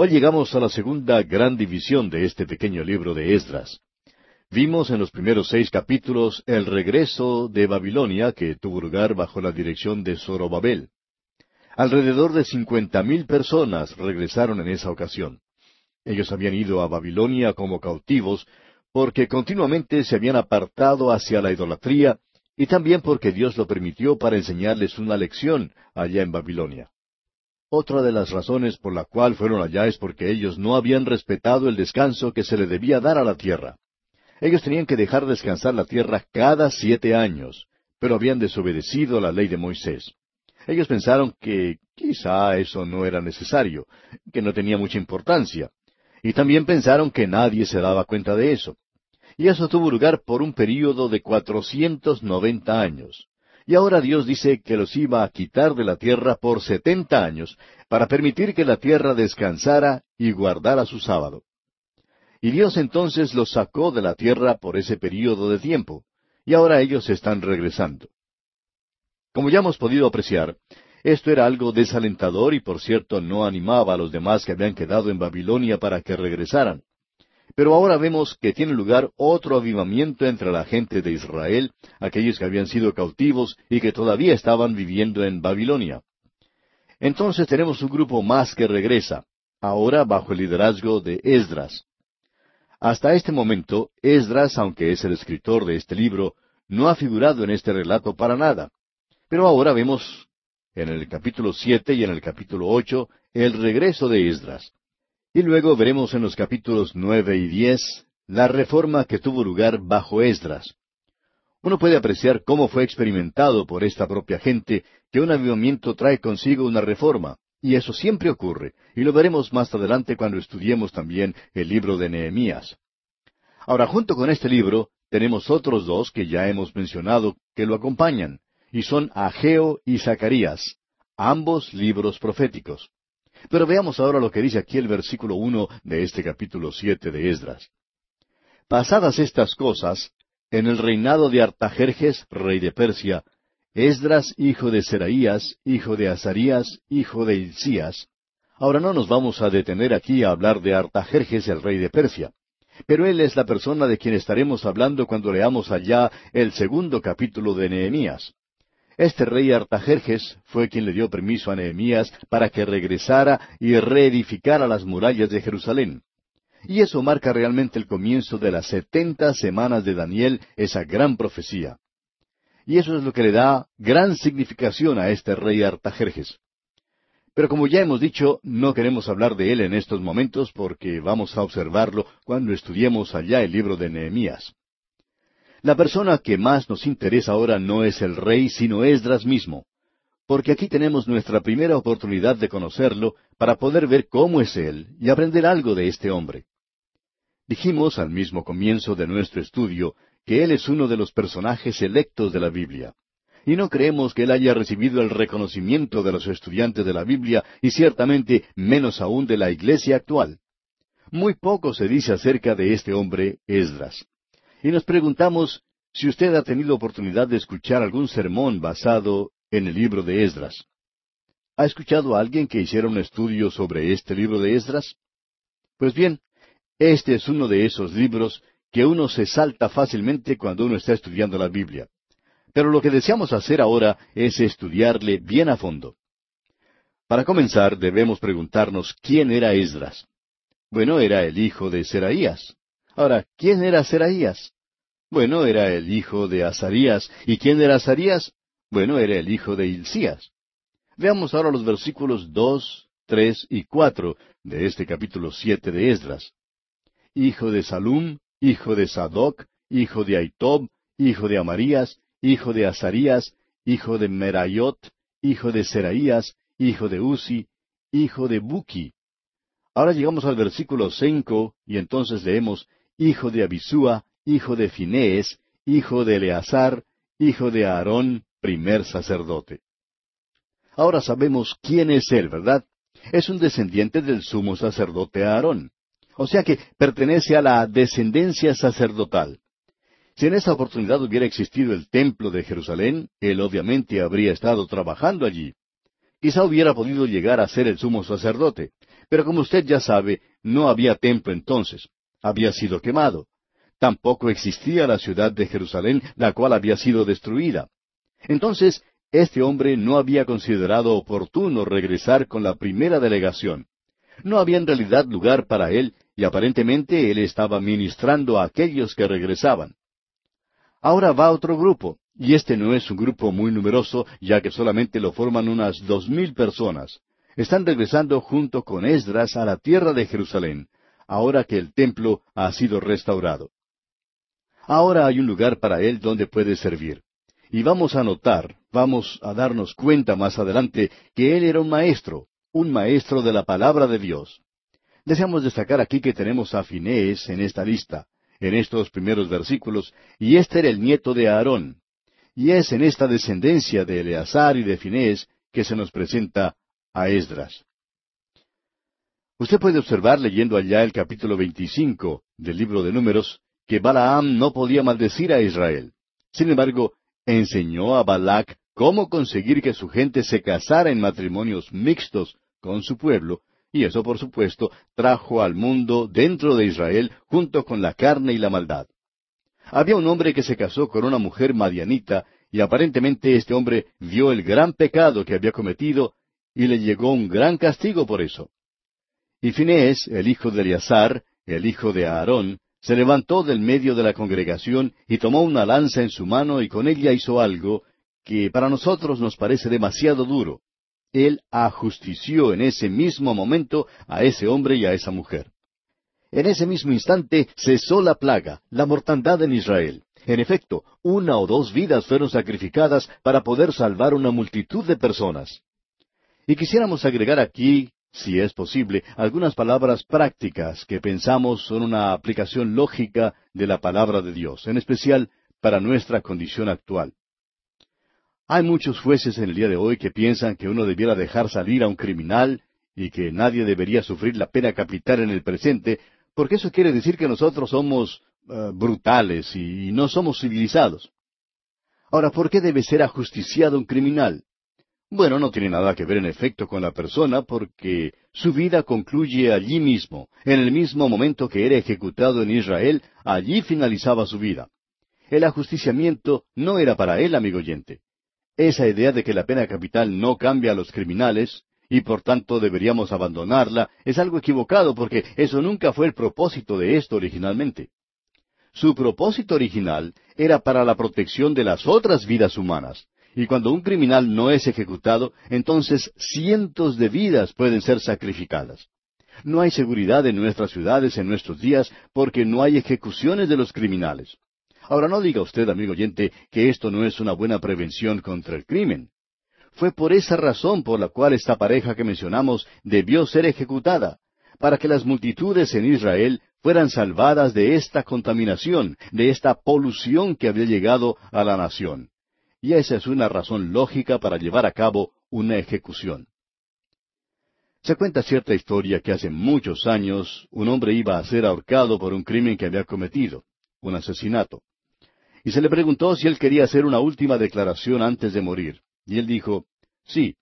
Hoy llegamos a la segunda gran división de este pequeño libro de Esdras. Vimos en los primeros seis capítulos el regreso de Babilonia que tuvo lugar bajo la dirección de Zorobabel. Alrededor de cincuenta mil personas regresaron en esa ocasión. Ellos habían ido a Babilonia como cautivos porque continuamente se habían apartado hacia la idolatría y también porque Dios lo permitió para enseñarles una lección allá en Babilonia. Otra de las razones por la cual fueron allá es porque ellos no habían respetado el descanso que se le debía dar a la tierra. Ellos tenían que dejar descansar la tierra cada siete años, pero habían desobedecido la ley de Moisés. Ellos pensaron que quizá eso no era necesario, que no tenía mucha importancia, y también pensaron que nadie se daba cuenta de eso. Y eso tuvo lugar por un período de cuatrocientos noventa años. Y ahora Dios dice que los iba a quitar de la tierra por setenta años, para permitir que la tierra descansara y guardara su sábado. Y Dios entonces los sacó de la tierra por ese período de tiempo, y ahora ellos están regresando. Como ya hemos podido apreciar, esto era algo desalentador y por cierto no animaba a los demás que habían quedado en Babilonia para que regresaran. Pero ahora vemos que tiene lugar otro avivamiento entre la gente de Israel, aquellos que habían sido cautivos y que todavía estaban viviendo en Babilonia. Entonces tenemos un grupo más que regresa, ahora bajo el liderazgo de Esdras. Hasta este momento, Esdras, aunque es el escritor de este libro, no ha figurado en este relato para nada. Pero ahora vemos en el capítulo siete y en el capítulo ocho el regreso de Esdras. Y luego veremos en los capítulos nueve y diez la reforma que tuvo lugar bajo Esdras. Uno puede apreciar cómo fue experimentado por esta propia gente que un avivamiento trae consigo una reforma. Y eso siempre ocurre, y lo veremos más adelante cuando estudiemos también el libro de Nehemías. Ahora, junto con este libro, tenemos otros dos que ya hemos mencionado que lo acompañan, y son Ageo y Zacarías, ambos libros proféticos. Pero veamos ahora lo que dice aquí el versículo uno de este capítulo siete de Esdras. Pasadas estas cosas, en el reinado de Artajerjes, rey de Persia, Esdras, hijo de Seraías, hijo de Azarías, hijo de Hilcías. Ahora no nos vamos a detener aquí a hablar de Artajerjes, el rey de Persia, pero él es la persona de quien estaremos hablando cuando leamos allá el segundo capítulo de Nehemías. Este rey Artajerjes fue quien le dio permiso a Nehemías para que regresara y reedificara las murallas de Jerusalén. Y eso marca realmente el comienzo de las setenta semanas de Daniel, esa gran profecía. Y eso es lo que le da gran significación a este rey Artajerjes. Pero como ya hemos dicho, no queremos hablar de él en estos momentos porque vamos a observarlo cuando estudiemos allá el libro de Nehemías. La persona que más nos interesa ahora no es el rey, sino Esdras mismo, porque aquí tenemos nuestra primera oportunidad de conocerlo para poder ver cómo es él y aprender algo de este hombre. Dijimos al mismo comienzo de nuestro estudio que Él es uno de los personajes electos de la Biblia. Y no creemos que Él haya recibido el reconocimiento de los estudiantes de la Biblia y ciertamente menos aún de la iglesia actual. Muy poco se dice acerca de este hombre, Esdras. Y nos preguntamos si usted ha tenido oportunidad de escuchar algún sermón basado en el libro de Esdras. ¿Ha escuchado a alguien que hiciera un estudio sobre este libro de Esdras? Pues bien, este es uno de esos libros que uno se salta fácilmente cuando uno está estudiando la Biblia. Pero lo que deseamos hacer ahora es estudiarle bien a fondo. Para comenzar, debemos preguntarnos quién era Esdras. Bueno, era el hijo de Seraías. Ahora, ¿quién era Seraías? Bueno, era el hijo de Azarías. ¿Y quién era Azarías? Bueno, era el hijo de Hilcías. Veamos ahora los versículos dos, tres y cuatro de este capítulo siete de Esdras. Hijo de Salum, hijo de Sadoc, hijo de Aitob, hijo de Amarías, hijo de Azarías, hijo de Merayot, hijo de Seraías, hijo de Uzi, hijo de Buki. Ahora llegamos al versículo cinco, y entonces leemos, hijo de Abisúa, hijo de Finees, hijo de Eleazar, hijo de Aarón, primer sacerdote. Ahora sabemos quién es él, ¿verdad? Es un descendiente del sumo sacerdote Aarón. O sea que pertenece a la descendencia sacerdotal. Si en esa oportunidad hubiera existido el templo de Jerusalén, él obviamente habría estado trabajando allí. quizá hubiera podido llegar a ser el sumo sacerdote. Pero como usted ya sabe, no había templo entonces. Había sido quemado. Tampoco existía la ciudad de Jerusalén, la cual había sido destruida. Entonces, este hombre no había considerado oportuno regresar con la primera delegación. No había en realidad lugar para él, y aparentemente él estaba ministrando a aquellos que regresaban. Ahora va otro grupo, y este no es un grupo muy numeroso, ya que solamente lo forman unas dos mil personas. Están regresando junto con Esdras a la tierra de Jerusalén, ahora que el templo ha sido restaurado. Ahora hay un lugar para él donde puede servir. Y vamos a notar, vamos a darnos cuenta más adelante que él era un maestro, un maestro de la palabra de Dios. Deseamos destacar aquí que tenemos a Finés en esta lista, en estos primeros versículos, y este era el nieto de Aarón. Y es en esta descendencia de Eleazar y de Finés que se nos presenta a Esdras. Usted puede observar leyendo allá el capítulo 25 del libro de Números que Balaam no podía maldecir a Israel. Sin embargo, enseñó a Balac cómo conseguir que su gente se casara en matrimonios mixtos con su pueblo, y eso por supuesto trajo al mundo dentro de Israel junto con la carne y la maldad. Había un hombre que se casó con una mujer madianita, y aparentemente este hombre vio el gran pecado que había cometido, y le llegó un gran castigo por eso. Y Finés, el hijo de Eleazar, el hijo de Aarón, se levantó del medio de la congregación y tomó una lanza en su mano y con ella hizo algo que para nosotros nos parece demasiado duro. Él ajustició en ese mismo momento a ese hombre y a esa mujer. En ese mismo instante cesó la plaga, la mortandad en Israel. En efecto, una o dos vidas fueron sacrificadas para poder salvar una multitud de personas. Y quisiéramos agregar aquí si es posible, algunas palabras prácticas que pensamos son una aplicación lógica de la palabra de Dios, en especial para nuestra condición actual. Hay muchos jueces en el día de hoy que piensan que uno debiera dejar salir a un criminal y que nadie debería sufrir la pena capital en el presente, porque eso quiere decir que nosotros somos eh, brutales y no somos civilizados. Ahora, ¿por qué debe ser ajusticiado un criminal? Bueno, no tiene nada que ver en efecto con la persona porque su vida concluye allí mismo, en el mismo momento que era ejecutado en Israel, allí finalizaba su vida. El ajusticiamiento no era para él, amigo oyente. Esa idea de que la pena capital no cambia a los criminales, y por tanto deberíamos abandonarla, es algo equivocado porque eso nunca fue el propósito de esto originalmente. Su propósito original era para la protección de las otras vidas humanas, y cuando un criminal no es ejecutado, entonces cientos de vidas pueden ser sacrificadas. No hay seguridad en nuestras ciudades en nuestros días porque no hay ejecuciones de los criminales. Ahora no diga usted, amigo oyente, que esto no es una buena prevención contra el crimen. Fue por esa razón por la cual esta pareja que mencionamos debió ser ejecutada, para que las multitudes en Israel fueran salvadas de esta contaminación, de esta polución que había llegado a la nación y esa es una razón lógica para llevar a cabo una ejecución. Se cuenta cierta historia que hace muchos años un hombre iba a ser ahorcado por un crimen que había cometido, un asesinato. Y se le preguntó si él quería hacer una última declaración antes de morir. Y él dijo, sí,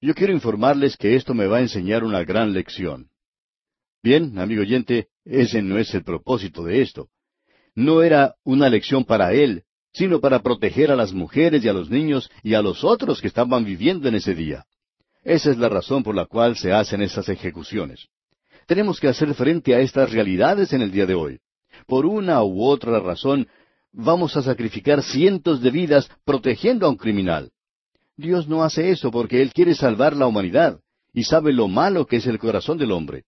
yo quiero informarles que esto me va a enseñar una gran lección. Bien, amigo oyente, ese no es el propósito de esto. No era una lección para él, sino para proteger a las mujeres y a los niños y a los otros que estaban viviendo en ese día. Esa es la razón por la cual se hacen esas ejecuciones. Tenemos que hacer frente a estas realidades en el día de hoy. Por una u otra razón, vamos a sacrificar cientos de vidas protegiendo a un criminal. Dios no hace eso porque Él quiere salvar la humanidad y sabe lo malo que es el corazón del hombre.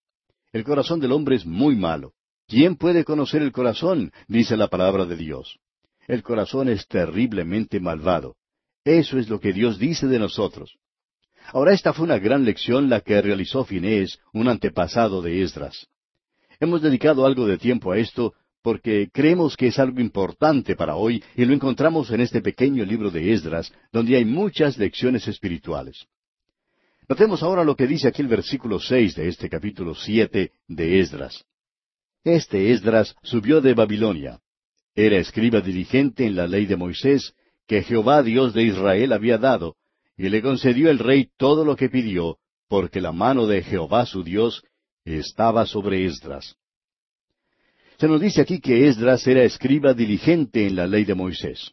El corazón del hombre es muy malo. ¿Quién puede conocer el corazón? dice la palabra de Dios. El corazón es terriblemente malvado. Eso es lo que Dios dice de nosotros. Ahora esta fue una gran lección la que realizó Finés, un antepasado de Esdras. Hemos dedicado algo de tiempo a esto porque creemos que es algo importante para hoy y lo encontramos en este pequeño libro de Esdras, donde hay muchas lecciones espirituales. Notemos ahora lo que dice aquí el versículo seis de este capítulo siete de Esdras. Este Esdras subió de Babilonia. Era escriba diligente en la ley de Moisés, que Jehová Dios de Israel había dado, y le concedió el rey todo lo que pidió, porque la mano de Jehová su Dios estaba sobre Esdras. Se nos dice aquí que Esdras era escriba diligente en la ley de Moisés.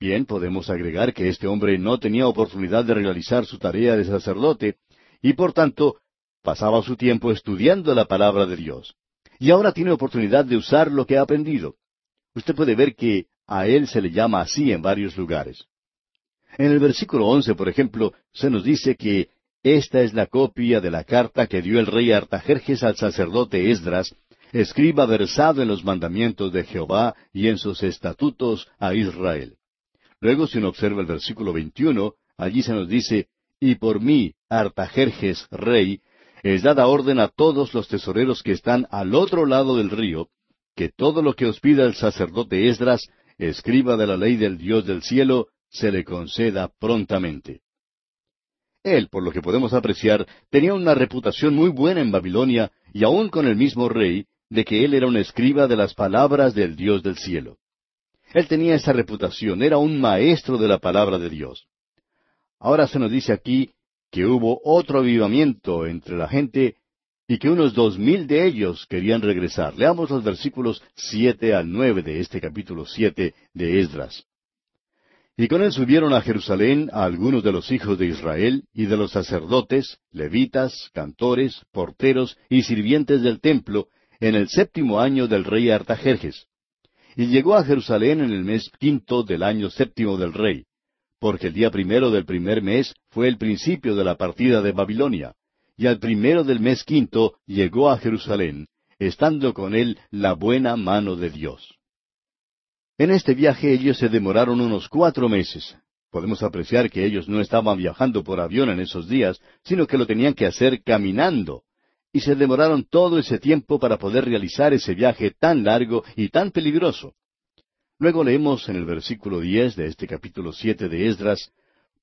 Bien, podemos agregar que este hombre no tenía oportunidad de realizar su tarea de sacerdote, y por tanto pasaba su tiempo estudiando la palabra de Dios. Y ahora tiene oportunidad de usar lo que ha aprendido. Usted puede ver que a él se le llama así en varios lugares. En el versículo once, por ejemplo, se nos dice que esta es la copia de la carta que dio el rey Artajerjes al sacerdote Esdras, escriba versado en los mandamientos de Jehová y en sus estatutos a Israel. Luego, si uno observa el versículo 21, allí se nos dice, Y por mí, Artajerjes, rey, es dada orden a todos los tesoreros que están al otro lado del río, que todo lo que os pida el sacerdote Esdras, escriba de la ley del Dios del cielo, se le conceda prontamente. Él, por lo que podemos apreciar, tenía una reputación muy buena en Babilonia, y aun con el mismo rey, de que él era un escriba de las palabras del Dios del cielo. Él tenía esa reputación, era un maestro de la palabra de Dios. Ahora se nos dice aquí que hubo otro avivamiento entre la gente y que unos dos mil de ellos querían regresar. Leamos los versículos siete al nueve de este capítulo siete de Esdras. Y con él subieron a Jerusalén a algunos de los hijos de Israel y de los sacerdotes, levitas, cantores, porteros y sirvientes del templo en el séptimo año del rey Artajerjes. Y llegó a Jerusalén en el mes quinto del año séptimo del rey, porque el día primero del primer mes fue el principio de la partida de Babilonia, y al primero del mes quinto llegó a Jerusalén, estando con él la buena mano de Dios. En este viaje ellos se demoraron unos cuatro meses. Podemos apreciar que ellos no estaban viajando por avión en esos días, sino que lo tenían que hacer caminando. Y se demoraron todo ese tiempo para poder realizar ese viaje tan largo y tan peligroso. Luego leemos en el versículo diez de este capítulo siete de Esdras,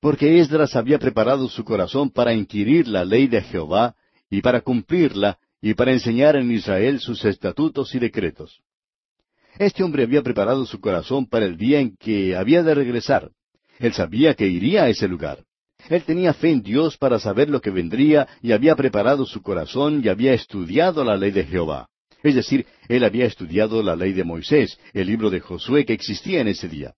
porque Esdras había preparado su corazón para inquirir la ley de Jehová, y para cumplirla, y para enseñar en Israel sus estatutos y decretos. Este hombre había preparado su corazón para el día en que había de regresar. Él sabía que iría a ese lugar. Él tenía fe en Dios para saber lo que vendría y había preparado su corazón y había estudiado la ley de Jehová. Es decir, él había estudiado la ley de Moisés, el libro de Josué que existía en ese día.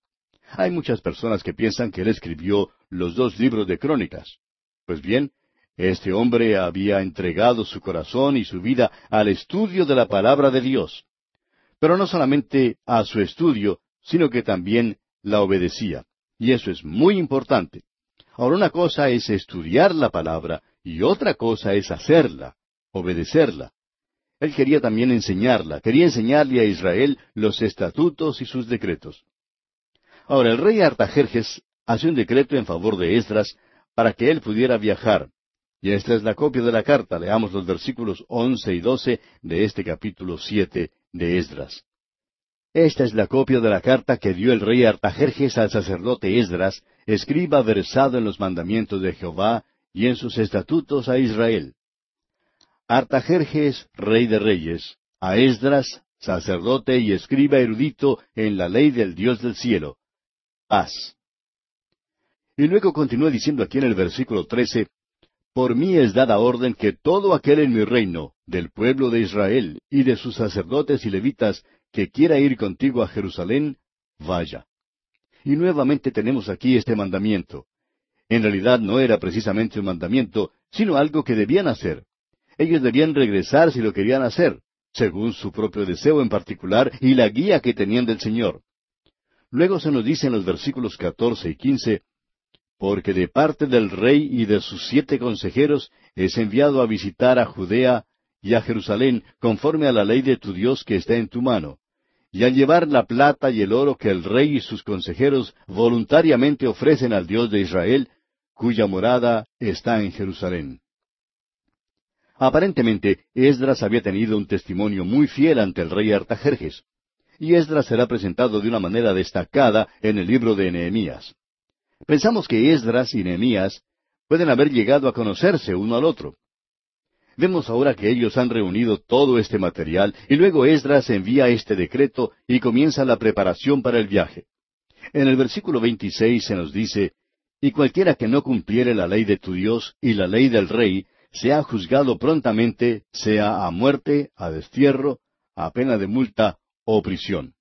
Hay muchas personas que piensan que él escribió los dos libros de crónicas. Pues bien, este hombre había entregado su corazón y su vida al estudio de la palabra de Dios pero no solamente a su estudio, sino que también la obedecía. Y eso es muy importante. Ahora una cosa es estudiar la palabra y otra cosa es hacerla, obedecerla. Él quería también enseñarla, quería enseñarle a Israel los estatutos y sus decretos. Ahora el rey Artajerjes hace un decreto en favor de Esdras para que él pudiera viajar. Y esta es la copia de la carta. Leamos los versículos once y doce de este capítulo siete de Esdras. Esta es la copia de la carta que dio el rey Artajerjes al sacerdote Esdras, escriba versado en los mandamientos de Jehová y en sus estatutos a Israel. Artajerjes, rey de reyes, a Esdras, sacerdote y escriba erudito en la ley del Dios del cielo. Y luego continúa diciendo aquí en el versículo trece, por mí es dada orden que todo aquel en mi reino, del pueblo de Israel y de sus sacerdotes y levitas, que quiera ir contigo a Jerusalén, vaya. Y nuevamente tenemos aquí este mandamiento. En realidad no era precisamente un mandamiento, sino algo que debían hacer. Ellos debían regresar si lo querían hacer, según su propio deseo en particular y la guía que tenían del Señor. Luego se nos dice en los versículos catorce y quince, porque de parte del rey y de sus siete consejeros es enviado a visitar a Judea y a Jerusalén conforme a la ley de tu Dios que está en tu mano, y al llevar la plata y el oro que el rey y sus consejeros voluntariamente ofrecen al Dios de Israel, cuya morada está en Jerusalén. Aparentemente, Esdras había tenido un testimonio muy fiel ante el rey Artajerjes, y Esdras será presentado de una manera destacada en el libro de Nehemías. Pensamos que Esdras y Nehemías pueden haber llegado a conocerse uno al otro. Vemos ahora que ellos han reunido todo este material y luego Esdras envía este decreto y comienza la preparación para el viaje. En el versículo 26 se nos dice, y cualquiera que no cumpliere la ley de tu Dios y la ley del rey, sea juzgado prontamente, sea a muerte, a destierro, a pena de multa o prisión.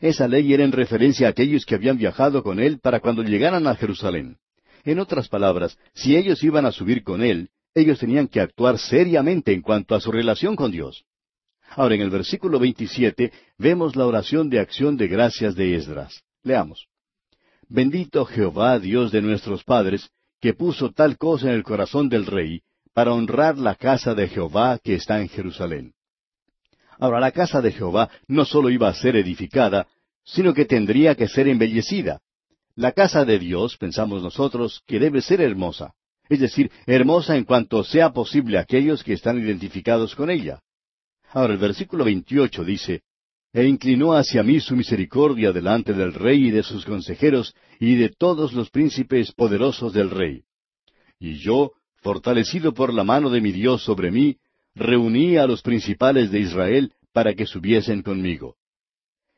Esa ley era en referencia a aquellos que habían viajado con él para cuando llegaran a Jerusalén. En otras palabras, si ellos iban a subir con él, ellos tenían que actuar seriamente en cuanto a su relación con Dios. Ahora, en el versículo 27 vemos la oración de acción de gracias de Esdras. Leamos. Bendito Jehová, Dios de nuestros padres, que puso tal cosa en el corazón del rey, para honrar la casa de Jehová que está en Jerusalén. Ahora, la casa de Jehová no sólo iba a ser edificada, sino que tendría que ser embellecida. La casa de Dios, pensamos nosotros, que debe ser hermosa. Es decir, hermosa en cuanto sea posible a aquellos que están identificados con ella. Ahora el versículo 28 dice, E inclinó hacia mí su misericordia delante del rey y de sus consejeros y de todos los príncipes poderosos del rey. Y yo, fortalecido por la mano de mi Dios sobre mí, reuní a los principales de Israel para que subiesen conmigo.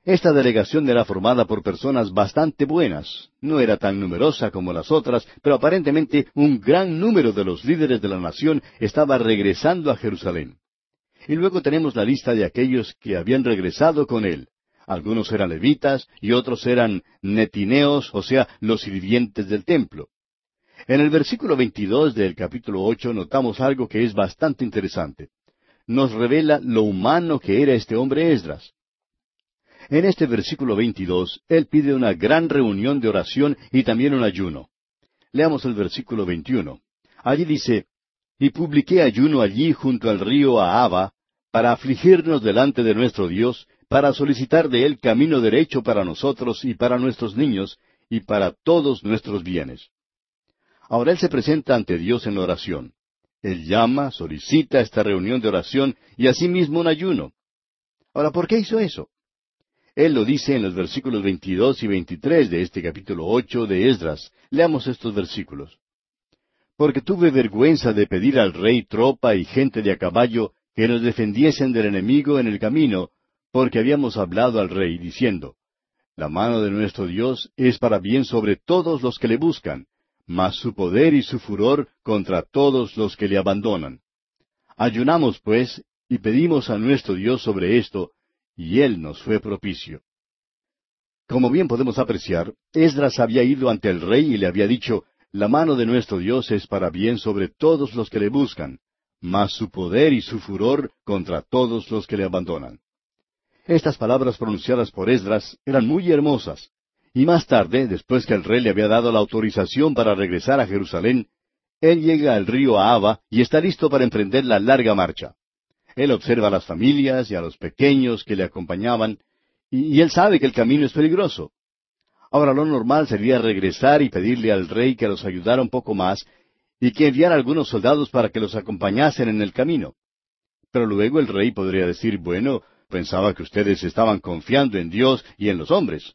Esta delegación era formada por personas bastante buenas. No era tan numerosa como las otras, pero aparentemente un gran número de los líderes de la nación estaba regresando a Jerusalén. Y luego tenemos la lista de aquellos que habían regresado con él. Algunos eran levitas y otros eran netineos, o sea, los sirvientes del templo. En el versículo 22 del capítulo 8 notamos algo que es bastante interesante. Nos revela lo humano que era este hombre Esdras. En este versículo 22, él pide una gran reunión de oración y también un ayuno. Leamos el versículo 21. Allí dice, Y publiqué ayuno allí junto al río Ahaba, para afligirnos delante de nuestro Dios, para solicitar de Él camino derecho para nosotros y para nuestros niños, y para todos nuestros bienes. Ahora Él se presenta ante Dios en oración. Él llama, solicita esta reunión de oración y asimismo un ayuno. Ahora, ¿por qué hizo eso? Él lo dice en los versículos 22 y 23 de este capítulo 8 de Esdras. Leamos estos versículos. Porque tuve vergüenza de pedir al rey tropa y gente de a caballo que nos defendiesen del enemigo en el camino, porque habíamos hablado al rey, diciendo, La mano de nuestro Dios es para bien sobre todos los que le buscan, mas su poder y su furor contra todos los que le abandonan. Ayunamos, pues, y pedimos a nuestro Dios sobre esto, y Él nos fue propicio. Como bien podemos apreciar, Esdras había ido ante el rey y le había dicho, La mano de nuestro Dios es para bien sobre todos los que le buscan, mas su poder y su furor contra todos los que le abandonan. Estas palabras pronunciadas por Esdras eran muy hermosas, y más tarde, después que el rey le había dado la autorización para regresar a Jerusalén, él llega al río Ahaba y está listo para emprender la larga marcha. Él observa a las familias y a los pequeños que le acompañaban, y, él sabe que el camino es peligroso. Ahora lo normal sería regresar y pedirle al rey que los ayudara un poco más y que enviara algunos soldados para que los acompañasen en el camino. Pero luego el rey podría decir, bueno, pensaba que ustedes estaban confiando en Dios y en los hombres.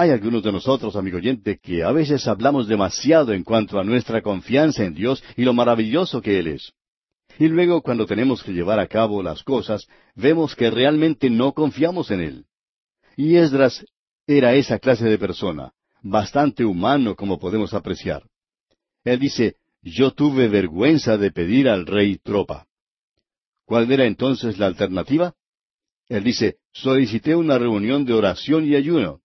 Hay algunos de nosotros, amigo oyente, que a veces hablamos demasiado en cuanto a nuestra confianza en Dios y lo maravilloso que Él es. Y luego, cuando tenemos que llevar a cabo las cosas, vemos que realmente no confiamos en Él. Y Esdras era esa clase de persona, bastante humano como podemos apreciar. Él dice, yo tuve vergüenza de pedir al rey tropa. ¿Cuál era entonces la alternativa? Él dice, solicité una reunión de oración y ayuno.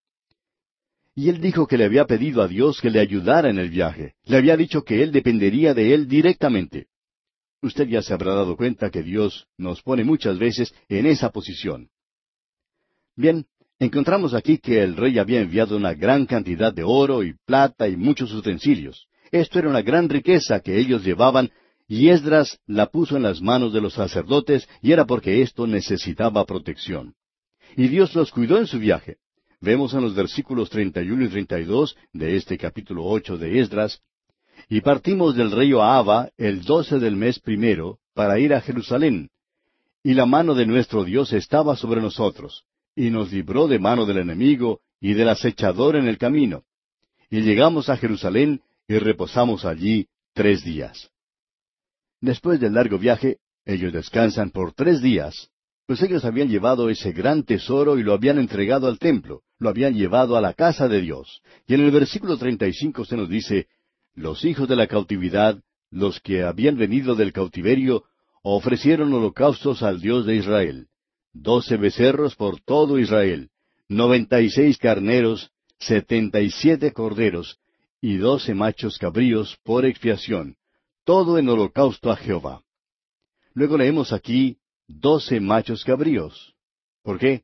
Y él dijo que le había pedido a Dios que le ayudara en el viaje. Le había dicho que él dependería de él directamente. Usted ya se habrá dado cuenta que Dios nos pone muchas veces en esa posición. Bien, encontramos aquí que el rey había enviado una gran cantidad de oro y plata y muchos utensilios. Esto era una gran riqueza que ellos llevaban y Esdras la puso en las manos de los sacerdotes y era porque esto necesitaba protección. Y Dios los cuidó en su viaje. Vemos en los versículos 31 y 32 de este capítulo 8 de Esdras, y partimos del río Ahava el doce del mes primero para ir a Jerusalén. Y la mano de nuestro Dios estaba sobre nosotros, y nos libró de mano del enemigo y del acechador en el camino. Y llegamos a Jerusalén y reposamos allí tres días. Después del largo viaje, ellos descansan por tres días, pues ellos habían llevado ese gran tesoro y lo habían entregado al templo, lo habían llevado a la casa de Dios. Y en el versículo 35 se nos dice, los hijos de la cautividad, los que habían venido del cautiverio, ofrecieron holocaustos al Dios de Israel. Doce becerros por todo Israel, noventa y seis carneros, setenta y siete corderos, y doce machos cabríos por expiación, todo en holocausto a Jehová. Luego leemos aquí doce machos cabríos. ¿Por qué?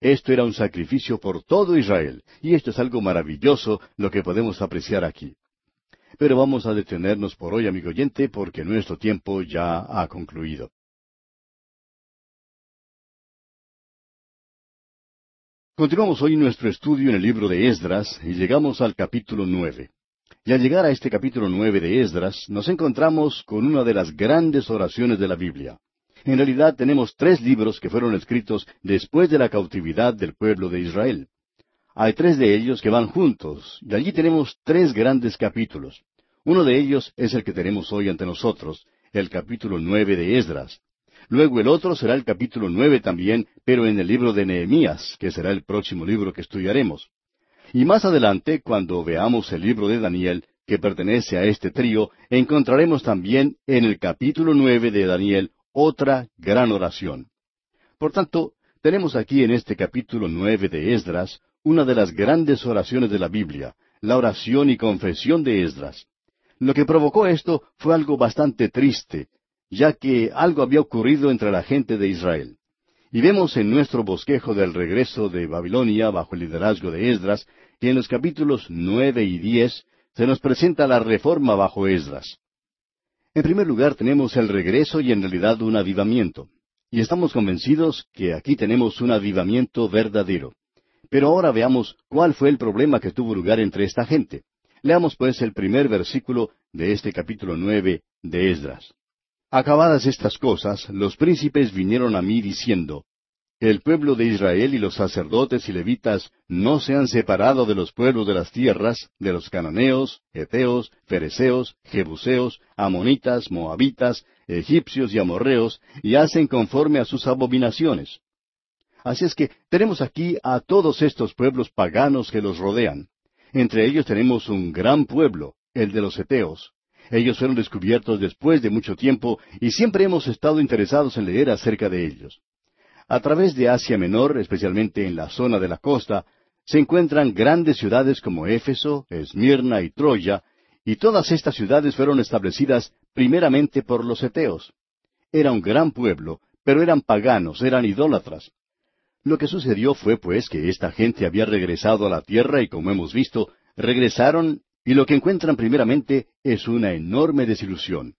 Esto era un sacrificio por todo Israel, y esto es algo maravilloso lo que podemos apreciar aquí. Pero vamos a detenernos por hoy, amigo oyente, porque nuestro tiempo ya ha concluido. Continuamos hoy nuestro estudio en el libro de Esdras y llegamos al capítulo nueve. Y al llegar a este capítulo nueve de Esdras, nos encontramos con una de las grandes oraciones de la Biblia. En realidad tenemos tres libros que fueron escritos después de la cautividad del pueblo de Israel. Hay tres de ellos que van juntos, y allí tenemos tres grandes capítulos. Uno de ellos es el que tenemos hoy ante nosotros, el capítulo nueve de Esdras. Luego el otro será el capítulo nueve también, pero en el libro de Nehemías, que será el próximo libro que estudiaremos. Y más adelante, cuando veamos el libro de Daniel, que pertenece a este trío, encontraremos también en el capítulo nueve de Daniel otra gran oración. Por tanto, tenemos aquí en este capítulo nueve de Esdras una de las grandes oraciones de la Biblia, la oración y confesión de Esdras. Lo que provocó esto fue algo bastante triste, ya que algo había ocurrido entre la gente de Israel. Y vemos en nuestro bosquejo del regreso de Babilonia bajo el liderazgo de Esdras que en los capítulos nueve y diez se nos presenta la reforma bajo Esdras. En primer lugar tenemos el regreso y en realidad un avivamiento. Y estamos convencidos que aquí tenemos un avivamiento verdadero. Pero ahora veamos cuál fue el problema que tuvo lugar entre esta gente. Leamos pues el primer versículo de este capítulo nueve de Esdras. Acabadas estas cosas, los príncipes vinieron a mí diciendo, El pueblo de Israel y los sacerdotes y levitas no se han separado de los pueblos de las tierras, de los cananeos, eteos, fereceos, jebuseos, amonitas, moabitas, egipcios y amorreos, y hacen conforme a sus abominaciones. Así es que tenemos aquí a todos estos pueblos paganos que los rodean. Entre ellos tenemos un gran pueblo, el de los eteos, ellos fueron descubiertos después de mucho tiempo y siempre hemos estado interesados en leer acerca de ellos. A través de Asia Menor, especialmente en la zona de la costa, se encuentran grandes ciudades como Éfeso, Esmirna y Troya, y todas estas ciudades fueron establecidas primeramente por los eteos. Era un gran pueblo, pero eran paganos, eran idólatras. Lo que sucedió fue pues que esta gente había regresado a la tierra y como hemos visto, regresaron y lo que encuentran primeramente es una enorme desilusión.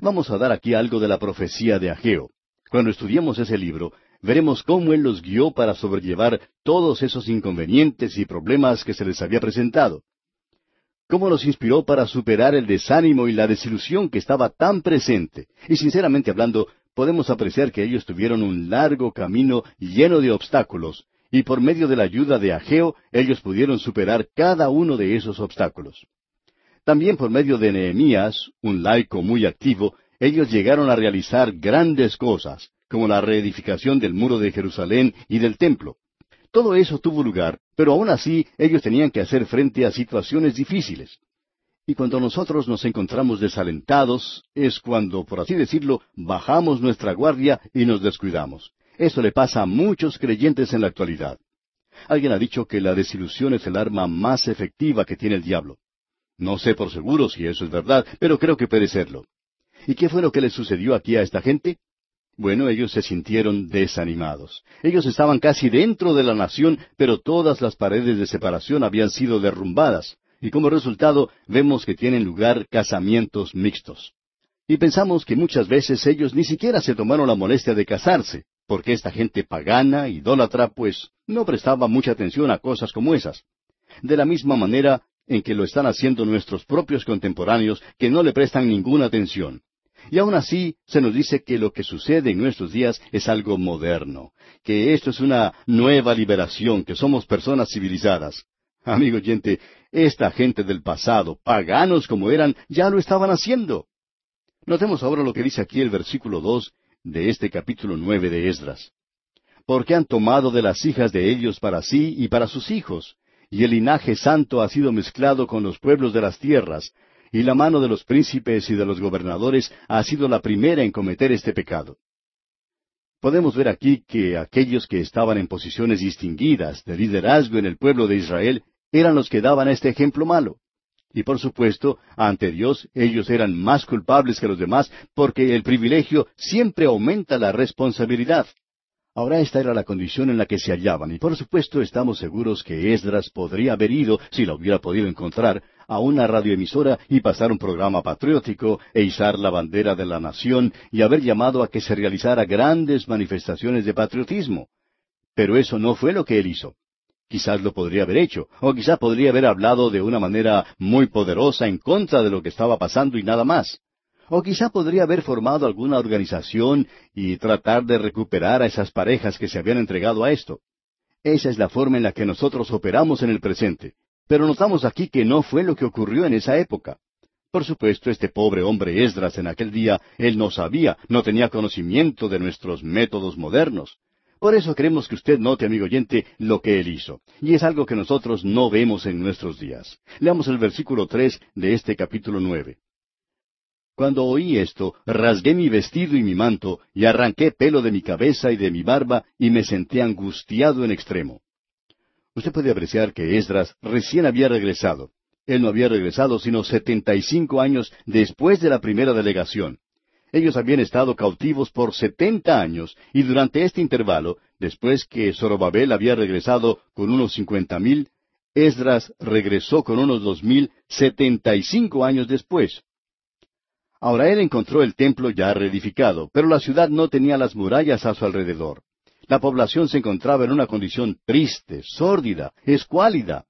Vamos a dar aquí algo de la profecía de Ageo. Cuando estudiemos ese libro, veremos cómo él los guió para sobrellevar todos esos inconvenientes y problemas que se les había presentado. Cómo los inspiró para superar el desánimo y la desilusión que estaba tan presente. Y sinceramente hablando, podemos apreciar que ellos tuvieron un largo camino lleno de obstáculos, y por medio de la ayuda de Ageo ellos pudieron superar cada uno de esos obstáculos. También por medio de Nehemías, un laico muy activo, ellos llegaron a realizar grandes cosas, como la reedificación del muro de Jerusalén y del templo. Todo eso tuvo lugar, pero aún así ellos tenían que hacer frente a situaciones difíciles. Y cuando nosotros nos encontramos desalentados, es cuando, por así decirlo, bajamos nuestra guardia y nos descuidamos. Eso le pasa a muchos creyentes en la actualidad. Alguien ha dicho que la desilusión es el arma más efectiva que tiene el diablo. No sé por seguro si eso es verdad, pero creo que puede serlo. ¿Y qué fue lo que le sucedió aquí a esta gente? Bueno, ellos se sintieron desanimados. Ellos estaban casi dentro de la nación, pero todas las paredes de separación habían sido derrumbadas, y como resultado vemos que tienen lugar casamientos mixtos. Y pensamos que muchas veces ellos ni siquiera se tomaron la molestia de casarse porque esta gente pagana, idólatra, pues no prestaba mucha atención a cosas como esas. De la misma manera en que lo están haciendo nuestros propios contemporáneos, que no le prestan ninguna atención. Y aún así se nos dice que lo que sucede en nuestros días es algo moderno, que esto es una nueva liberación, que somos personas civilizadas. Amigo oyente, esta gente del pasado, paganos como eran, ya lo estaban haciendo. Notemos ahora lo que dice aquí el versículo dos de este capítulo nueve de Esdras. porque han tomado de las hijas de ellos para sí y para sus hijos, y el linaje santo ha sido mezclado con los pueblos de las tierras, y la mano de los príncipes y de los gobernadores ha sido la primera en cometer este pecado. Podemos ver aquí que aquellos que estaban en posiciones distinguidas de liderazgo en el pueblo de Israel eran los que daban este ejemplo malo. Y por supuesto, ante Dios ellos eran más culpables que los demás porque el privilegio siempre aumenta la responsabilidad. Ahora esta era la condición en la que se hallaban, y por supuesto estamos seguros que Esdras podría haber ido, si la hubiera podido encontrar, a una radioemisora y pasar un programa patriótico e izar la bandera de la nación y haber llamado a que se realizara grandes manifestaciones de patriotismo. Pero eso no fue lo que él hizo. Quizás lo podría haber hecho, o quizás podría haber hablado de una manera muy poderosa en contra de lo que estaba pasando y nada más. O quizá podría haber formado alguna organización y tratar de recuperar a esas parejas que se habían entregado a esto. Esa es la forma en la que nosotros operamos en el presente. Pero notamos aquí que no fue lo que ocurrió en esa época. Por supuesto, este pobre hombre Esdras en aquel día, él no sabía, no tenía conocimiento de nuestros métodos modernos. Por eso queremos que usted note, amigo oyente, lo que él hizo. Y es algo que nosotros no vemos en nuestros días. Leamos el versículo tres de este capítulo nueve. Cuando oí esto, rasgué mi vestido y mi manto, y arranqué pelo de mi cabeza y de mi barba, y me senté angustiado en extremo. Usted puede apreciar que Esdras recién había regresado. Él no había regresado sino setenta y cinco años después de la primera delegación. Ellos habían estado cautivos por setenta años, y durante este intervalo, después que Zorobabel había regresado con unos cincuenta mil, Esdras regresó con unos dos mil setenta y cinco años después. Ahora él encontró el templo ya reedificado, pero la ciudad no tenía las murallas a su alrededor. La población se encontraba en una condición triste, sórdida, escuálida.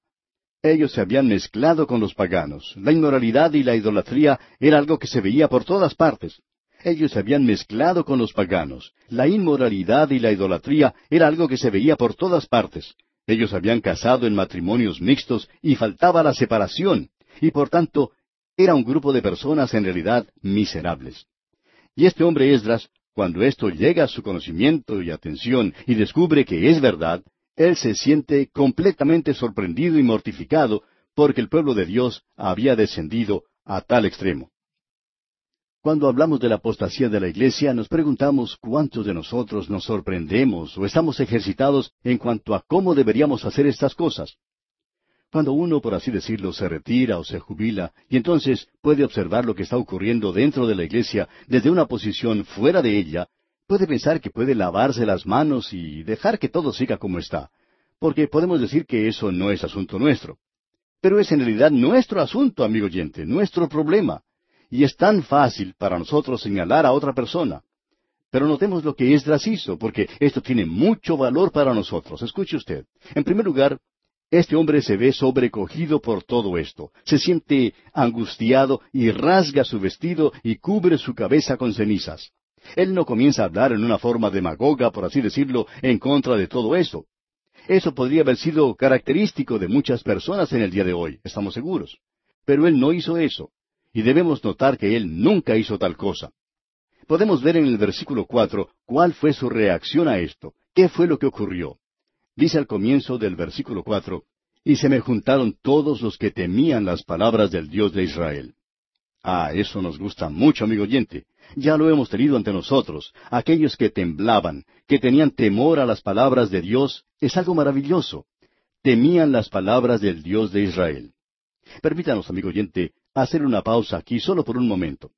Ellos se habían mezclado con los paganos. La inmoralidad y la idolatría era algo que se veía por todas partes. Ellos se habían mezclado con los paganos. La inmoralidad y la idolatría era algo que se veía por todas partes. Ellos habían casado en matrimonios mixtos y faltaba la separación. Y por tanto era un grupo de personas en realidad miserables. Y este hombre Esdras, cuando esto llega a su conocimiento y atención y descubre que es verdad, él se siente completamente sorprendido y mortificado porque el pueblo de Dios había descendido a tal extremo. Cuando hablamos de la apostasía de la iglesia, nos preguntamos cuántos de nosotros nos sorprendemos o estamos ejercitados en cuanto a cómo deberíamos hacer estas cosas. Cuando uno, por así decirlo, se retira o se jubila, y entonces puede observar lo que está ocurriendo dentro de la iglesia desde una posición fuera de ella, puede pensar que puede lavarse las manos y dejar que todo siga como está, porque podemos decir que eso no es asunto nuestro. Pero es en realidad nuestro asunto, amigo oyente, nuestro problema. Y es tan fácil para nosotros señalar a otra persona. Pero notemos lo que Esdras hizo, porque esto tiene mucho valor para nosotros. Escuche usted. En primer lugar, este hombre se ve sobrecogido por todo esto, se siente angustiado y rasga su vestido y cubre su cabeza con cenizas. Él no comienza a hablar en una forma demagoga, por así decirlo, en contra de todo eso. Eso podría haber sido característico de muchas personas en el día de hoy, estamos seguros. Pero él no hizo eso, y debemos notar que él nunca hizo tal cosa. Podemos ver en el versículo cuatro cuál fue su reacción a esto, qué fue lo que ocurrió. Dice al comienzo del versículo cuatro, Y se me juntaron todos los que temían las palabras del Dios de Israel. Ah, eso nos gusta mucho, amigo oyente. Ya lo hemos tenido ante nosotros. Aquellos que temblaban, que tenían temor a las palabras de Dios, es algo maravilloso. Temían las palabras del Dios de Israel. Permítanos, amigo oyente, hacer una pausa aquí solo por un momento.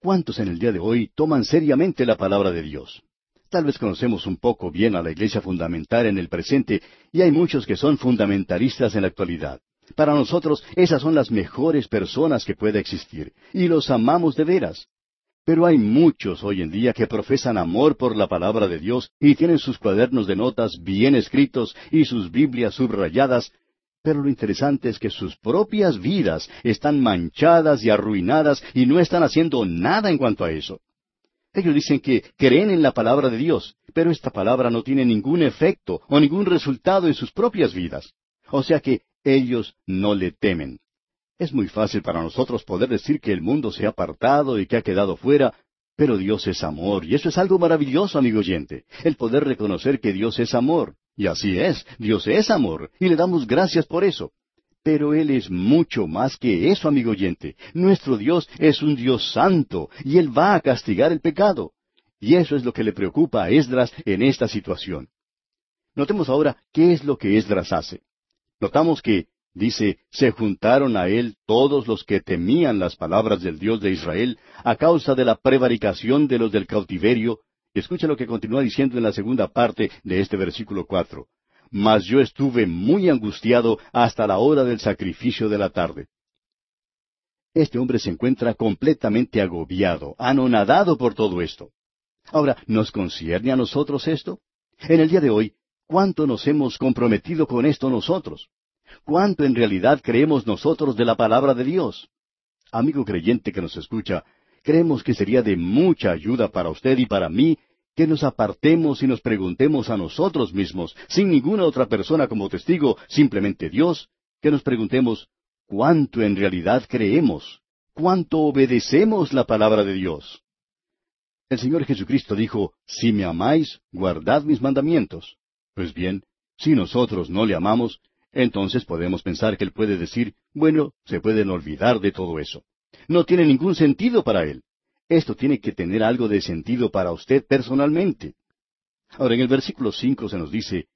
¿Cuántos en el día de hoy toman seriamente la palabra de Dios? Tal vez conocemos un poco bien a la iglesia fundamental en el presente y hay muchos que son fundamentalistas en la actualidad. Para nosotros esas son las mejores personas que puede existir y los amamos de veras. Pero hay muchos hoy en día que profesan amor por la palabra de Dios y tienen sus cuadernos de notas bien escritos y sus Biblias subrayadas, pero lo interesante es que sus propias vidas están manchadas y arruinadas y no están haciendo nada en cuanto a eso. Ellos dicen que creen en la palabra de Dios, pero esta palabra no tiene ningún efecto o ningún resultado en sus propias vidas. O sea que ellos no le temen. Es muy fácil para nosotros poder decir que el mundo se ha apartado y que ha quedado fuera, Pero Dios es amor, y eso es algo maravilloso, amigo oyente, el poder reconocer que Dios es amor. Y así es, Dios es amor, y le damos gracias por eso. Pero Él es mucho más que eso, amigo oyente. Nuestro Dios es un Dios santo, y Él va a castigar el pecado. Y eso es lo que le preocupa a Esdras en esta situación. Notemos ahora qué es lo que Esdras hace. Notamos que, dice, se juntaron a él todos los que temían las palabras del Dios de Israel a causa de la prevaricación de los del cautiverio. Escucha lo que continúa diciendo en la segunda parte de este versículo cuatro. Mas yo estuve muy angustiado hasta la hora del sacrificio de la tarde. Este hombre se encuentra completamente agobiado, anonadado por todo esto. Ahora, ¿nos concierne a nosotros esto? En el día de hoy, ¿cuánto nos hemos comprometido con esto nosotros? ¿Cuánto en realidad creemos nosotros de la palabra de Dios? Amigo creyente que nos escucha, creemos que sería de mucha ayuda para usted y para mí que nos apartemos y nos preguntemos a nosotros mismos, sin ninguna otra persona como testigo, simplemente Dios, que nos preguntemos, ¿cuánto en realidad creemos? ¿Cuánto obedecemos la palabra de Dios? El Señor Jesucristo dijo, Si me amáis, guardad mis mandamientos. Pues bien, si nosotros no le amamos, entonces podemos pensar que Él puede decir, bueno, se pueden olvidar de todo eso. No tiene ningún sentido para Él. Esto tiene que tener algo de sentido para usted personalmente. Ahora, en el versículo cinco se nos dice,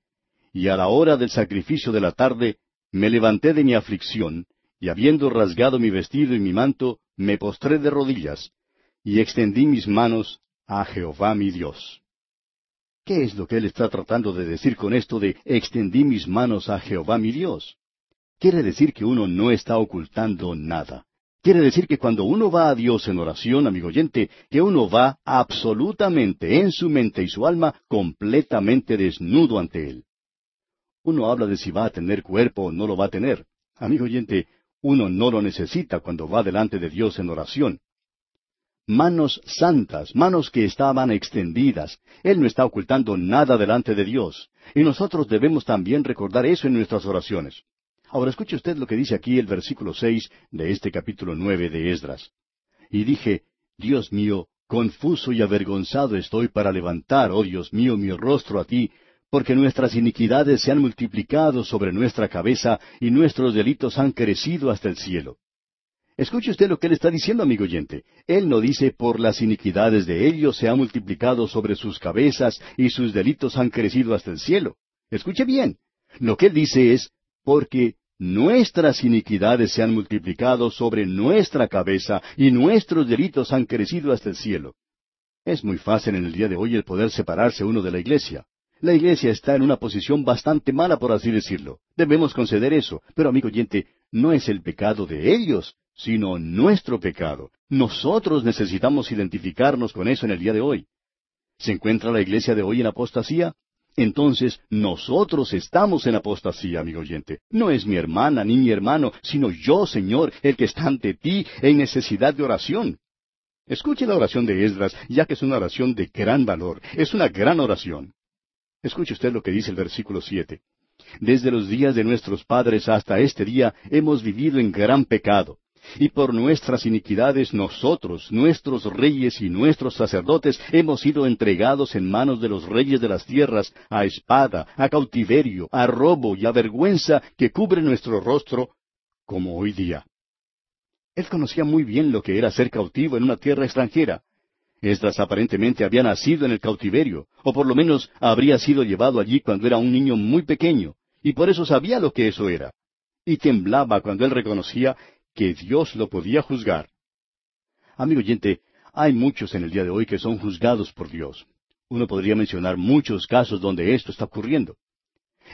Y a la hora del sacrificio de la tarde, me levanté de mi aflicción, y habiendo rasgado mi vestido y mi manto, me postré de rodillas, y extendí mis manos a Jehová mi Dios. ¿Qué es lo que él está tratando de decir con esto de extendí mis manos a Jehová mi Dios? Quiere decir que uno no está ocultando nada. Quiere decir que cuando uno va a Dios en oración, amigo oyente, que uno va absolutamente en su mente y su alma completamente desnudo ante Él. Uno habla de si va a tener cuerpo o no lo va a tener. Amigo oyente, uno no lo necesita cuando va delante de Dios en oración manos santas, manos que estaban extendidas. Él no está ocultando nada delante de Dios. Y nosotros debemos también recordar eso en nuestras oraciones. Ahora escuche usted lo que dice aquí el versículo seis de este capítulo nueve de Esdras. Y dije, Dios mío, confuso y avergonzado estoy para levantar, oh Dios mío, mi rostro a ti, porque nuestras iniquidades se han multiplicado sobre nuestra cabeza y nuestros delitos han crecido hasta el cielo. Escuche usted lo que él está diciendo, amigo oyente. Él no dice, por las iniquidades de ellos se ha multiplicado sobre sus cabezas y sus delitos han crecido hasta el cielo. Escuche bien. Lo que él dice es, porque nuestras iniquidades se han multiplicado sobre nuestra cabeza y nuestros delitos han crecido hasta el cielo. Es muy fácil en el día de hoy el poder separarse uno de la iglesia. La iglesia está en una posición bastante mala, por así decirlo. Debemos conceder eso. Pero, amigo oyente, no es el pecado de ellos, sino nuestro pecado. Nosotros necesitamos identificarnos con eso en el día de hoy. ¿Se encuentra la iglesia de hoy en apostasía? Entonces nosotros estamos en apostasía, amigo oyente. No es mi hermana ni mi hermano, sino yo, Señor, el que está ante ti en necesidad de oración. Escuche la oración de Esdras, ya que es una oración de gran valor, es una gran oración. Escuche usted lo que dice el versículo siete. Desde los días de nuestros padres hasta este día hemos vivido en gran pecado y por nuestras iniquidades nosotros, nuestros reyes y nuestros sacerdotes, hemos sido entregados en manos de los reyes de las tierras, a espada, a cautiverio, a robo y a vergüenza que cubre nuestro rostro, como hoy día. Él conocía muy bien lo que era ser cautivo en una tierra extranjera. Esdras aparentemente había nacido en el cautiverio, o por lo menos habría sido llevado allí cuando era un niño muy pequeño, y por eso sabía lo que eso era. Y temblaba cuando él reconocía que Dios lo podía juzgar. Amigo oyente, hay muchos en el día de hoy que son juzgados por Dios. Uno podría mencionar muchos casos donde esto está ocurriendo.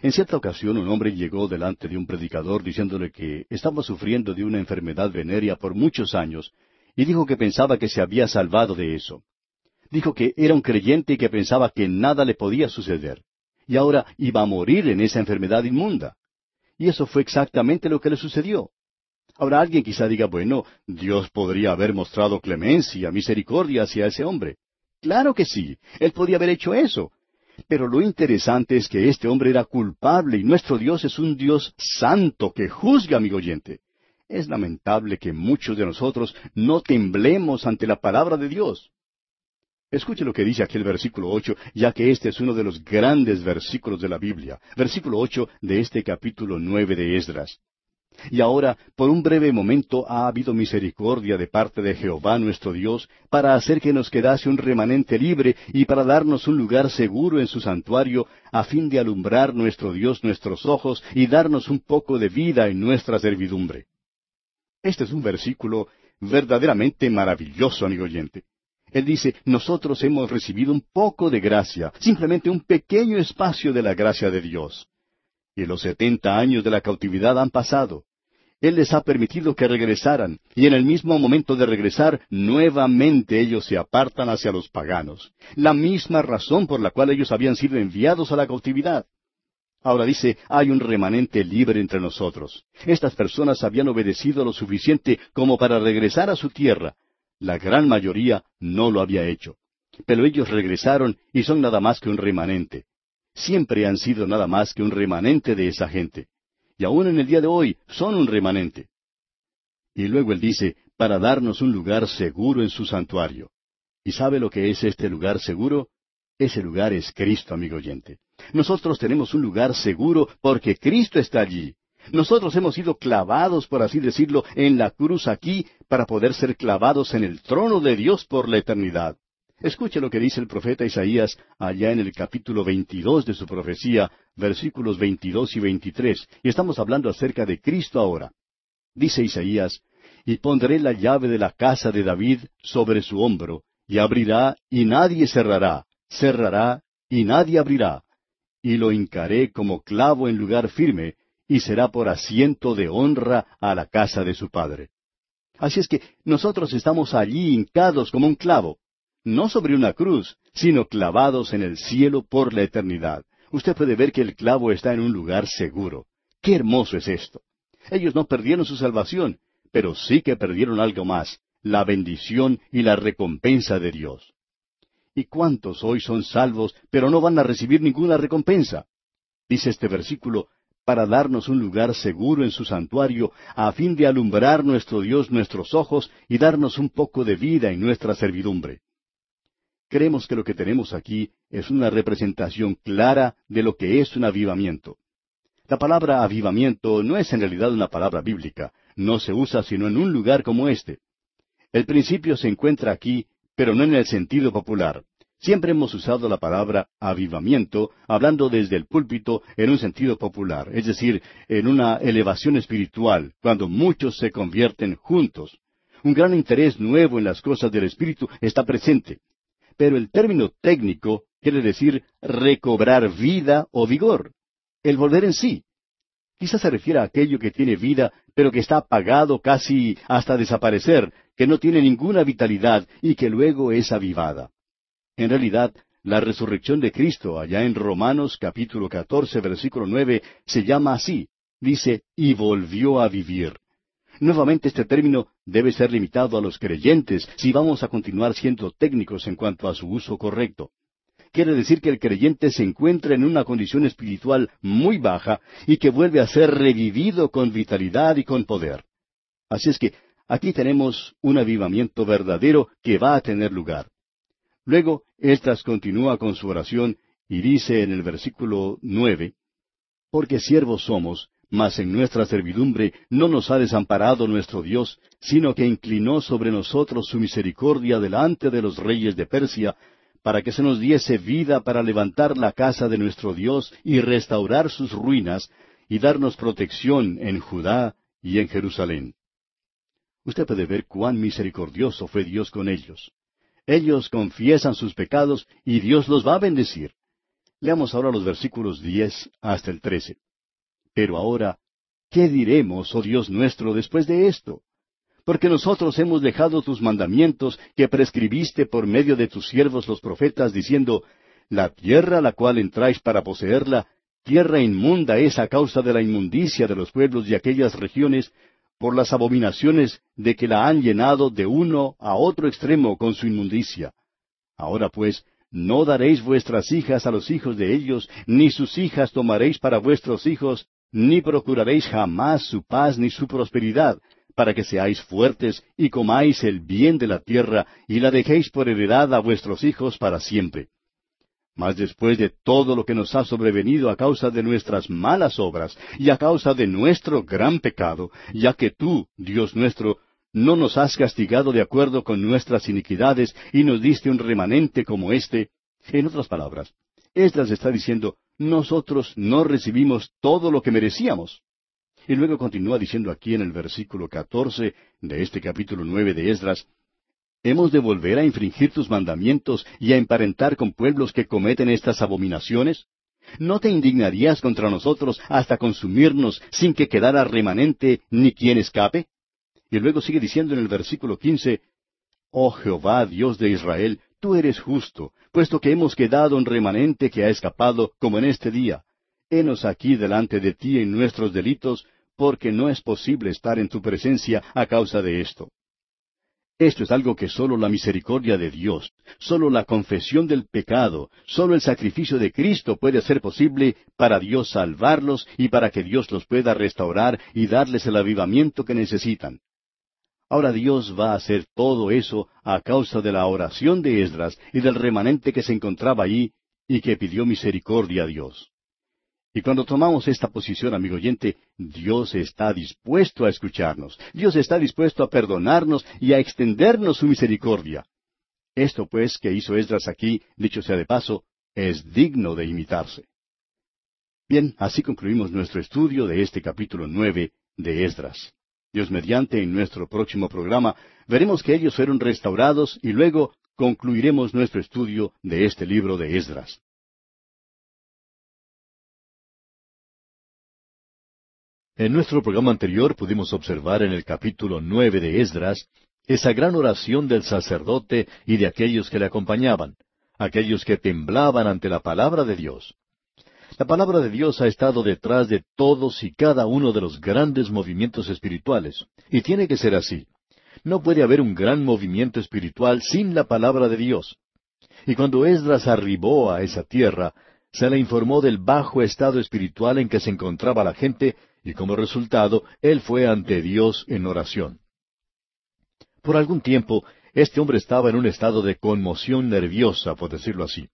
En cierta ocasión un hombre llegó delante de un predicador diciéndole que estaba sufriendo de una enfermedad venérea por muchos años y dijo que pensaba que se había salvado de eso. Dijo que era un creyente y que pensaba que nada le podía suceder. Y ahora iba a morir en esa enfermedad inmunda. Y eso fue exactamente lo que le sucedió. Ahora alguien quizá diga, bueno, Dios podría haber mostrado clemencia, misericordia hacia ese hombre. Claro que sí, él podía haber hecho eso. Pero lo interesante es que este hombre era culpable y nuestro Dios es un Dios santo que juzga, amigo oyente. Es lamentable que muchos de nosotros no temblemos ante la palabra de Dios. Escuche lo que dice aquí el versículo ocho, ya que este es uno de los grandes versículos de la Biblia. Versículo ocho de este capítulo nueve de Esdras. Y ahora, por un breve momento, ha habido misericordia de parte de Jehová nuestro Dios para hacer que nos quedase un remanente libre y para darnos un lugar seguro en su santuario, a fin de alumbrar nuestro Dios nuestros ojos y darnos un poco de vida en nuestra servidumbre. Este es un versículo verdaderamente maravilloso, amigo oyente. Él dice, nosotros hemos recibido un poco de gracia, simplemente un pequeño espacio de la gracia de Dios. Y los setenta años de la cautividad han pasado. Él les ha permitido que regresaran, y en el mismo momento de regresar, nuevamente ellos se apartan hacia los paganos. La misma razón por la cual ellos habían sido enviados a la cautividad. Ahora dice, hay un remanente libre entre nosotros. Estas personas habían obedecido lo suficiente como para regresar a su tierra, la gran mayoría no lo había hecho. Pero ellos regresaron y son nada más que un remanente. Siempre han sido nada más que un remanente de esa gente. Y aún en el día de hoy son un remanente. Y luego él dice, para darnos un lugar seguro en su santuario. ¿Y sabe lo que es este lugar seguro? Ese lugar es Cristo, amigo oyente. Nosotros tenemos un lugar seguro porque Cristo está allí. Nosotros hemos sido clavados, por así decirlo, en la cruz aquí para poder ser clavados en el trono de Dios por la eternidad. Escuche lo que dice el profeta Isaías allá en el capítulo 22 de su profecía, versículos 22 y 23, y estamos hablando acerca de Cristo ahora. Dice Isaías, y pondré la llave de la casa de David sobre su hombro, y abrirá, y nadie cerrará, cerrará, y nadie abrirá, y lo hincaré como clavo en lugar firme, y será por asiento de honra a la casa de su Padre. Así es que nosotros estamos allí hincados como un clavo, no sobre una cruz, sino clavados en el cielo por la eternidad. Usted puede ver que el clavo está en un lugar seguro. ¡Qué hermoso es esto! Ellos no perdieron su salvación, pero sí que perdieron algo más, la bendición y la recompensa de Dios. ¿Y cuántos hoy son salvos, pero no van a recibir ninguna recompensa? Dice este versículo, para darnos un lugar seguro en su santuario, a fin de alumbrar nuestro Dios nuestros ojos y darnos un poco de vida en nuestra servidumbre. Creemos que lo que tenemos aquí es una representación clara de lo que es un avivamiento. La palabra avivamiento no es en realidad una palabra bíblica, no se usa sino en un lugar como este. El principio se encuentra aquí, pero no en el sentido popular. Siempre hemos usado la palabra avivamiento hablando desde el púlpito en un sentido popular, es decir, en una elevación espiritual, cuando muchos se convierten juntos. Un gran interés nuevo en las cosas del Espíritu está presente. Pero el término técnico quiere decir recobrar vida o vigor, el volver en sí. Quizás se refiere a aquello que tiene vida, pero que está apagado casi hasta desaparecer, que no tiene ninguna vitalidad y que luego es avivada. En realidad, la resurrección de Cristo, allá en Romanos capítulo 14, versículo 9, se llama así. Dice, y volvió a vivir. Nuevamente este término debe ser limitado a los creyentes si vamos a continuar siendo técnicos en cuanto a su uso correcto. Quiere decir que el creyente se encuentra en una condición espiritual muy baja y que vuelve a ser revivido con vitalidad y con poder. Así es que aquí tenemos un avivamiento verdadero que va a tener lugar. Luego, Estas continúa con su oración y dice en el versículo nueve, Porque siervos somos, mas en nuestra servidumbre no nos ha desamparado nuestro Dios, sino que inclinó sobre nosotros su misericordia delante de los reyes de Persia, para que se nos diese vida para levantar la casa de nuestro Dios y restaurar sus ruinas, y darnos protección en Judá y en Jerusalén. Usted puede ver cuán misericordioso fue Dios con ellos. Ellos confiesan sus pecados y Dios los va a bendecir. Leamos ahora los versículos diez hasta el trece. Pero ahora, ¿qué diremos, oh Dios nuestro, después de esto? Porque nosotros hemos dejado tus mandamientos que prescribiste por medio de tus siervos los profetas, diciendo, La tierra a la cual entráis para poseerla, tierra inmunda es a causa de la inmundicia de los pueblos de aquellas regiones, por las abominaciones de que la han llenado de uno a otro extremo con su inmundicia. Ahora pues, no daréis vuestras hijas a los hijos de ellos, ni sus hijas tomaréis para vuestros hijos, ni procuraréis jamás su paz ni su prosperidad, para que seáis fuertes y comáis el bien de la tierra y la dejéis por heredad a vuestros hijos para siempre. Mas después de todo lo que nos ha sobrevenido a causa de nuestras malas obras y a causa de nuestro gran pecado, ya que tú, Dios nuestro, no nos has castigado de acuerdo con nuestras iniquidades y nos diste un remanente como este, en otras palabras, Esdras está diciendo, nosotros no recibimos todo lo que merecíamos. Y luego continúa diciendo aquí en el versículo catorce de este capítulo nueve de Esdras, ¿Hemos de volver a infringir tus mandamientos y a emparentar con pueblos que cometen estas abominaciones? ¿No te indignarías contra nosotros hasta consumirnos sin que quedara remanente ni quien escape? Y luego sigue diciendo en el versículo quince, Oh Jehová, Dios de Israel, tú eres justo, puesto que hemos quedado un remanente que ha escapado, como en este día. Henos aquí delante de ti en nuestros delitos, porque no es posible estar en tu presencia a causa de esto. Esto es algo que sólo la misericordia de Dios, sólo la confesión del pecado, sólo el sacrificio de Cristo puede hacer posible para Dios salvarlos y para que Dios los pueda restaurar y darles el avivamiento que necesitan. Ahora Dios va a hacer todo eso a causa de la oración de Esdras y del remanente que se encontraba allí y que pidió misericordia a Dios. Y cuando tomamos esta posición, amigo oyente, Dios está dispuesto a escucharnos. Dios está dispuesto a perdonarnos y a extendernos su misericordia. Esto, pues, que hizo Esdras aquí, dicho sea de paso, es digno de imitarse. Bien, así concluimos nuestro estudio de este capítulo nueve de Esdras. Dios mediante, en nuestro próximo programa, veremos que ellos fueron restaurados y luego concluiremos nuestro estudio de este libro de Esdras. En nuestro programa anterior pudimos observar en el capítulo nueve de Esdras esa gran oración del sacerdote y de aquellos que le acompañaban, aquellos que temblaban ante la palabra de Dios. La palabra de Dios ha estado detrás de todos y cada uno de los grandes movimientos espirituales, y tiene que ser así. No puede haber un gran movimiento espiritual sin la palabra de Dios. Y cuando Esdras arribó a esa tierra, se le informó del bajo estado espiritual en que se encontraba la gente y como resultado él fue ante Dios en oración. Por algún tiempo, este hombre estaba en un estado de conmoción nerviosa, por decirlo así.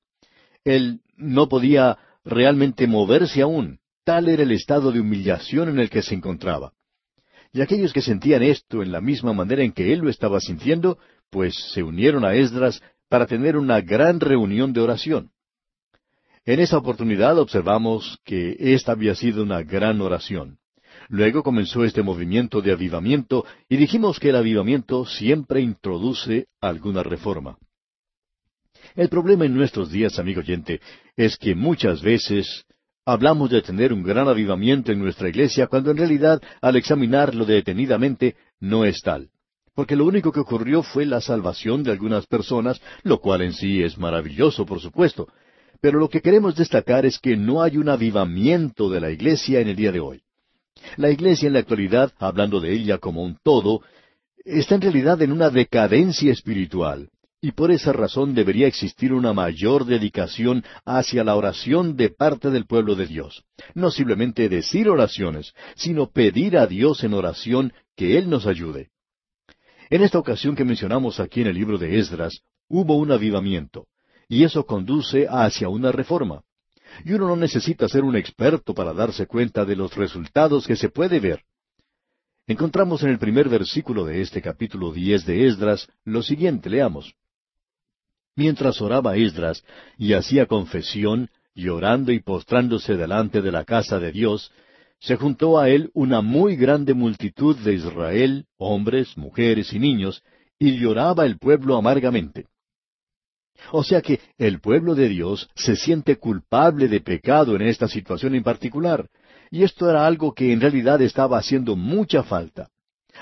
Él no podía realmente moverse aún, tal era el estado de humillación en el que se encontraba. Y aquellos que sentían esto en la misma manera en que él lo estaba sintiendo, pues se unieron a Esdras para tener una gran reunión de oración. En esa oportunidad observamos que esta había sido una gran oración. Luego comenzó este movimiento de avivamiento y dijimos que el avivamiento siempre introduce alguna reforma. El problema en nuestros días, amigo oyente, es que muchas veces hablamos de tener un gran avivamiento en nuestra iglesia cuando en realidad al examinarlo detenidamente no es tal. Porque lo único que ocurrió fue la salvación de algunas personas, lo cual en sí es maravilloso, por supuesto, pero lo que queremos destacar es que no hay un avivamiento de la iglesia en el día de hoy. La iglesia en la actualidad, hablando de ella como un todo, está en realidad en una decadencia espiritual, y por esa razón debería existir una mayor dedicación hacia la oración de parte del pueblo de Dios. No simplemente decir oraciones, sino pedir a Dios en oración que Él nos ayude. En esta ocasión que mencionamos aquí en el libro de Esdras, hubo un avivamiento y eso conduce hacia una reforma. Y uno no necesita ser un experto para darse cuenta de los resultados que se puede ver. Encontramos en el primer versículo de este capítulo diez de Esdras lo siguiente, leamos. Mientras oraba Esdras y hacía confesión, llorando y postrándose delante de la casa de Dios, se juntó a él una muy grande multitud de Israel, hombres, mujeres y niños, y lloraba el pueblo amargamente. O sea que el pueblo de Dios se siente culpable de pecado en esta situación en particular, y esto era algo que en realidad estaba haciendo mucha falta.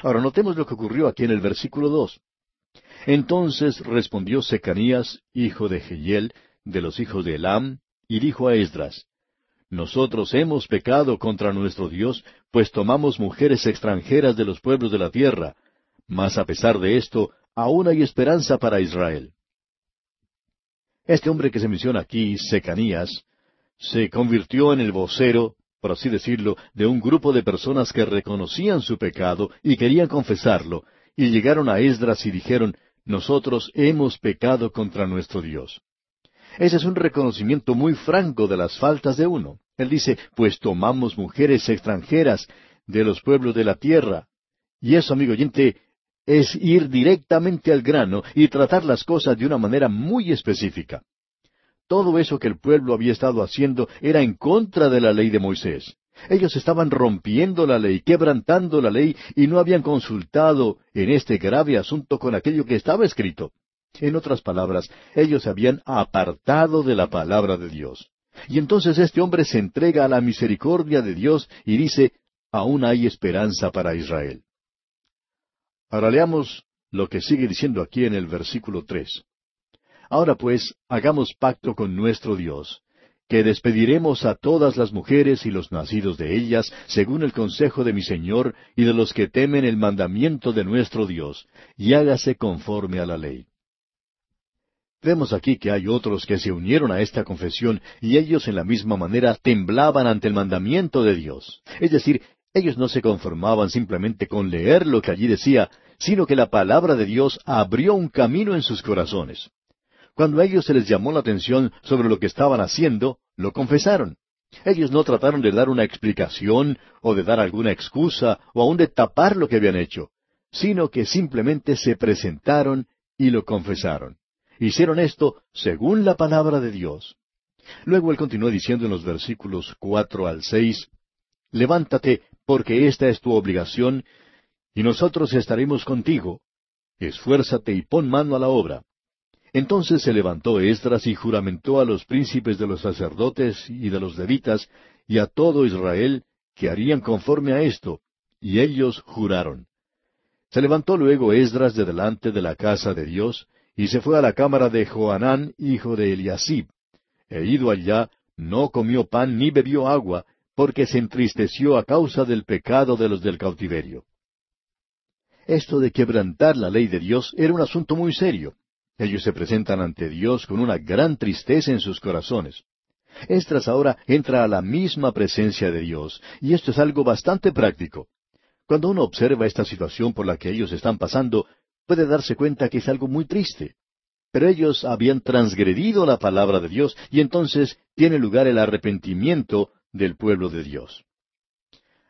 Ahora notemos lo que ocurrió aquí en el versículo dos. Entonces respondió Secanías, hijo de Jehiel, de los hijos de Elam, y dijo a Esdras, Nosotros hemos pecado contra nuestro Dios, pues tomamos mujeres extranjeras de los pueblos de la tierra, mas a pesar de esto, aún hay esperanza para Israel. Este hombre que se menciona aquí, Secanías, se convirtió en el vocero por así decirlo, de un grupo de personas que reconocían su pecado y querían confesarlo, y llegaron a Esdras y dijeron, nosotros hemos pecado contra nuestro Dios. Ese es un reconocimiento muy franco de las faltas de uno. Él dice, pues tomamos mujeres extranjeras de los pueblos de la tierra. Y eso, amigo oyente, es ir directamente al grano y tratar las cosas de una manera muy específica. Todo eso que el pueblo había estado haciendo era en contra de la ley de Moisés. Ellos estaban rompiendo la ley, quebrantando la ley, y no habían consultado en este grave asunto con aquello que estaba escrito. En otras palabras, ellos se habían apartado de la palabra de Dios. Y entonces este hombre se entrega a la misericordia de Dios y dice, aún hay esperanza para Israel. Ahora leamos lo que sigue diciendo aquí en el versículo tres. Ahora pues, hagamos pacto con nuestro Dios, que despediremos a todas las mujeres y los nacidos de ellas, según el consejo de mi Señor y de los que temen el mandamiento de nuestro Dios, y hágase conforme a la ley. Vemos aquí que hay otros que se unieron a esta confesión y ellos en la misma manera temblaban ante el mandamiento de Dios. Es decir, ellos no se conformaban simplemente con leer lo que allí decía, sino que la palabra de Dios abrió un camino en sus corazones. Cuando a ellos se les llamó la atención sobre lo que estaban haciendo, lo confesaron. Ellos no trataron de dar una explicación o de dar alguna excusa o aun de tapar lo que habían hecho, sino que simplemente se presentaron y lo confesaron. Hicieron esto según la palabra de Dios. Luego él continuó diciendo en los versículos cuatro al seis, Levántate, porque esta es tu obligación, y nosotros estaremos contigo. Esfuérzate y pon mano a la obra. Entonces se levantó Esdras y juramentó a los príncipes de los sacerdotes y de los levitas y a todo Israel que harían conforme a esto, y ellos juraron. Se levantó luego Esdras de delante de la casa de Dios, y se fue a la cámara de Joanán, hijo de Eliasib. E ido allá, no comió pan ni bebió agua, porque se entristeció a causa del pecado de los del cautiverio. Esto de quebrantar la ley de Dios era un asunto muy serio. Ellos se presentan ante Dios con una gran tristeza en sus corazones. Estras ahora entra a la misma presencia de Dios, y esto es algo bastante práctico. Cuando uno observa esta situación por la que ellos están pasando, puede darse cuenta que es algo muy triste. Pero ellos habían transgredido la palabra de Dios, y entonces tiene lugar el arrepentimiento del pueblo de Dios.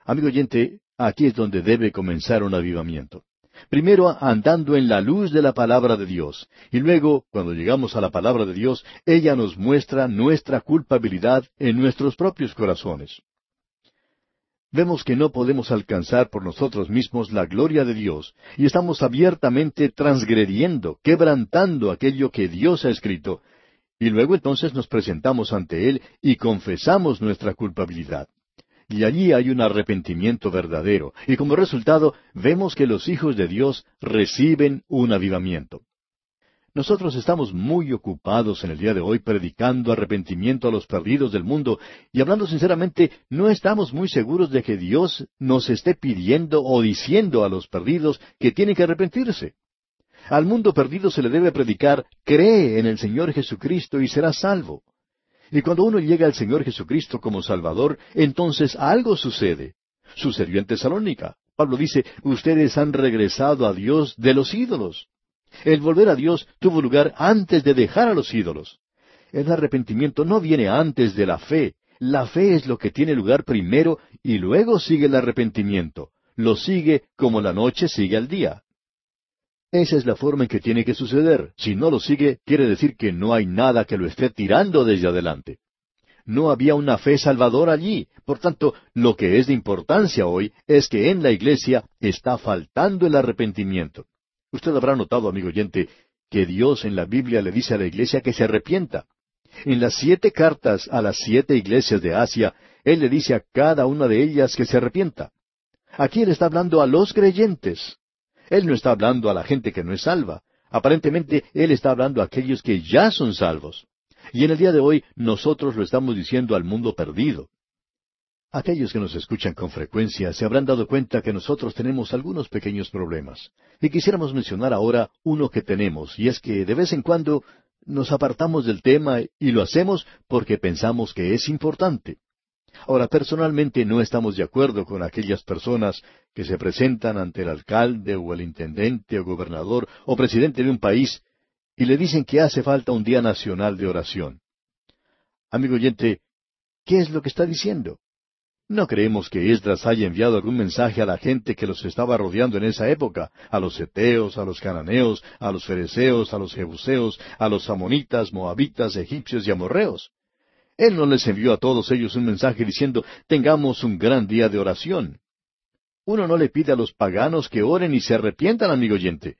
Amigo oyente, aquí es donde debe comenzar un avivamiento. Primero andando en la luz de la palabra de Dios, y luego, cuando llegamos a la palabra de Dios, ella nos muestra nuestra culpabilidad en nuestros propios corazones. Vemos que no podemos alcanzar por nosotros mismos la gloria de Dios, y estamos abiertamente transgrediendo, quebrantando aquello que Dios ha escrito, y luego entonces nos presentamos ante Él y confesamos nuestra culpabilidad y allí hay un arrepentimiento verdadero, y como resultado vemos que los hijos de Dios reciben un avivamiento. Nosotros estamos muy ocupados en el día de hoy predicando arrepentimiento a los perdidos del mundo y hablando sinceramente, no estamos muy seguros de que Dios nos esté pidiendo o diciendo a los perdidos que tienen que arrepentirse. Al mundo perdido se le debe predicar, cree en el Señor Jesucristo y serás salvo. Y cuando uno llega al Señor Jesucristo como Salvador, entonces algo sucede. Sucedió en Tesalónica. Pablo dice, ustedes han regresado a Dios de los ídolos. El volver a Dios tuvo lugar antes de dejar a los ídolos. El arrepentimiento no viene antes de la fe. La fe es lo que tiene lugar primero y luego sigue el arrepentimiento. Lo sigue como la noche sigue al día. Esa es la forma en que tiene que suceder. Si no lo sigue, quiere decir que no hay nada que lo esté tirando desde adelante. No había una fe salvadora allí. Por tanto, lo que es de importancia hoy es que en la iglesia está faltando el arrepentimiento. Usted habrá notado, amigo oyente, que Dios en la Biblia le dice a la iglesia que se arrepienta. En las siete cartas a las siete iglesias de Asia, Él le dice a cada una de ellas que se arrepienta. Aquí Él está hablando a los creyentes. Él no está hablando a la gente que no es salva. Aparentemente, Él está hablando a aquellos que ya son salvos. Y en el día de hoy nosotros lo estamos diciendo al mundo perdido. Aquellos que nos escuchan con frecuencia se habrán dado cuenta que nosotros tenemos algunos pequeños problemas. Y quisiéramos mencionar ahora uno que tenemos, y es que de vez en cuando nos apartamos del tema y lo hacemos porque pensamos que es importante. Ahora, personalmente no estamos de acuerdo con aquellas personas que se presentan ante el alcalde o el intendente o gobernador o presidente de un país y le dicen que hace falta un día nacional de oración. Amigo oyente, ¿qué es lo que está diciendo? No creemos que Esdras haya enviado algún mensaje a la gente que los estaba rodeando en esa época, a los eteos, a los cananeos, a los fereceos, a los jebuseos, a los amonitas, moabitas, egipcios y amorreos. Él no les envió a todos ellos un mensaje diciendo, tengamos un gran día de oración. Uno no le pide a los paganos que oren y se arrepientan, amigo oyente.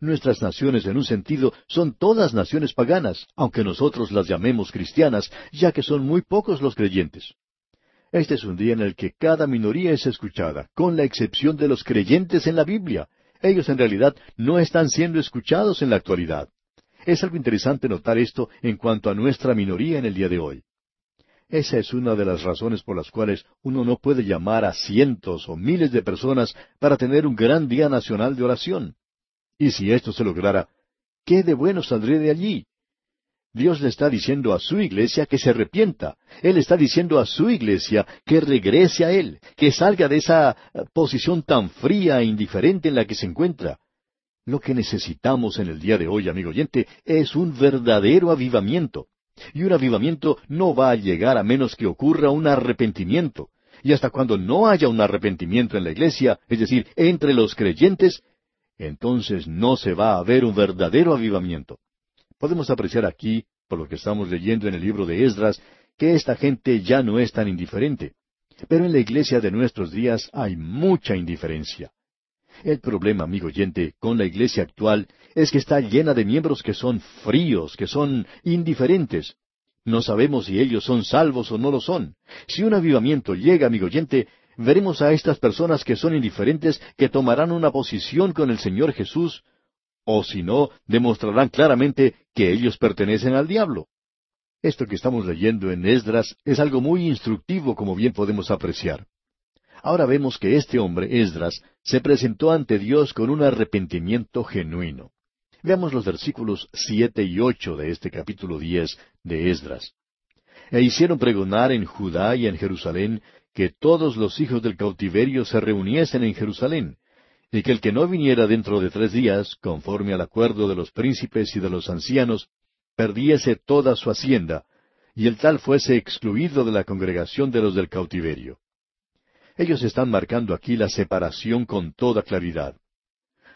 Nuestras naciones, en un sentido, son todas naciones paganas, aunque nosotros las llamemos cristianas, ya que son muy pocos los creyentes. Este es un día en el que cada minoría es escuchada, con la excepción de los creyentes en la Biblia. Ellos en realidad no están siendo escuchados en la actualidad. Es algo interesante notar esto en cuanto a nuestra minoría en el día de hoy. Esa es una de las razones por las cuales uno no puede llamar a cientos o miles de personas para tener un gran día nacional de oración. Y si esto se lograra, ¿qué de bueno saldría de allí? Dios le está diciendo a su iglesia que se arrepienta. Él está diciendo a su iglesia que regrese a Él, que salga de esa posición tan fría e indiferente en la que se encuentra. Lo que necesitamos en el día de hoy, amigo oyente, es un verdadero avivamiento. Y un avivamiento no va a llegar a menos que ocurra un arrepentimiento. Y hasta cuando no haya un arrepentimiento en la iglesia, es decir, entre los creyentes, entonces no se va a ver un verdadero avivamiento. Podemos apreciar aquí, por lo que estamos leyendo en el libro de Esdras, que esta gente ya no es tan indiferente. Pero en la iglesia de nuestros días hay mucha indiferencia. El problema, amigo oyente, con la iglesia actual es que está llena de miembros que son fríos, que son indiferentes. No sabemos si ellos son salvos o no lo son. Si un avivamiento llega, amigo oyente, veremos a estas personas que son indiferentes que tomarán una posición con el Señor Jesús, o si no, demostrarán claramente que ellos pertenecen al diablo. Esto que estamos leyendo en Esdras es algo muy instructivo, como bien podemos apreciar. Ahora vemos que este hombre, Esdras, se presentó ante Dios con un arrepentimiento genuino. Veamos los versículos siete y ocho de este capítulo diez de Esdras. E hicieron pregonar en Judá y en Jerusalén que todos los hijos del cautiverio se reuniesen en Jerusalén, y que el que no viniera dentro de tres días, conforme al acuerdo de los príncipes y de los ancianos, perdiese toda su hacienda, y el tal fuese excluido de la congregación de los del cautiverio. Ellos están marcando aquí la separación con toda claridad.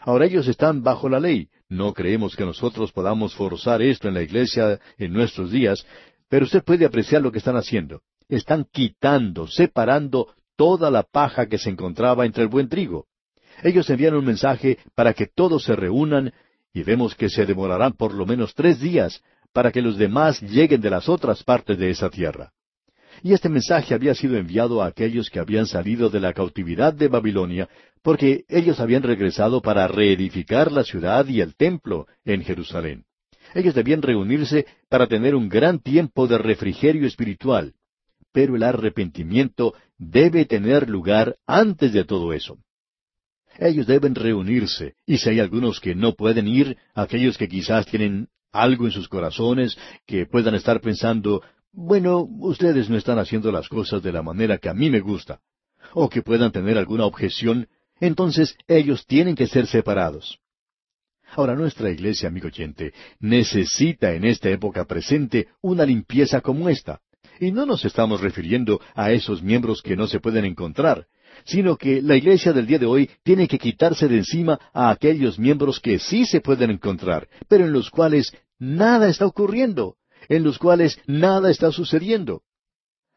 Ahora ellos están bajo la ley. No creemos que nosotros podamos forzar esto en la iglesia en nuestros días, pero usted puede apreciar lo que están haciendo. Están quitando, separando toda la paja que se encontraba entre el buen trigo. Ellos envían un mensaje para que todos se reúnan y vemos que se demorarán por lo menos tres días para que los demás lleguen de las otras partes de esa tierra. Y este mensaje había sido enviado a aquellos que habían salido de la cautividad de Babilonia, porque ellos habían regresado para reedificar la ciudad y el templo en Jerusalén. Ellos debían reunirse para tener un gran tiempo de refrigerio espiritual. Pero el arrepentimiento debe tener lugar antes de todo eso. Ellos deben reunirse, y si hay algunos que no pueden ir, aquellos que quizás tienen algo en sus corazones, que puedan estar pensando, bueno, ustedes no están haciendo las cosas de la manera que a mí me gusta, o que puedan tener alguna objeción, entonces ellos tienen que ser separados. Ahora nuestra iglesia, amigo oyente, necesita en esta época presente una limpieza como esta. Y no nos estamos refiriendo a esos miembros que no se pueden encontrar, sino que la iglesia del día de hoy tiene que quitarse de encima a aquellos miembros que sí se pueden encontrar, pero en los cuales nada está ocurriendo en los cuales nada está sucediendo.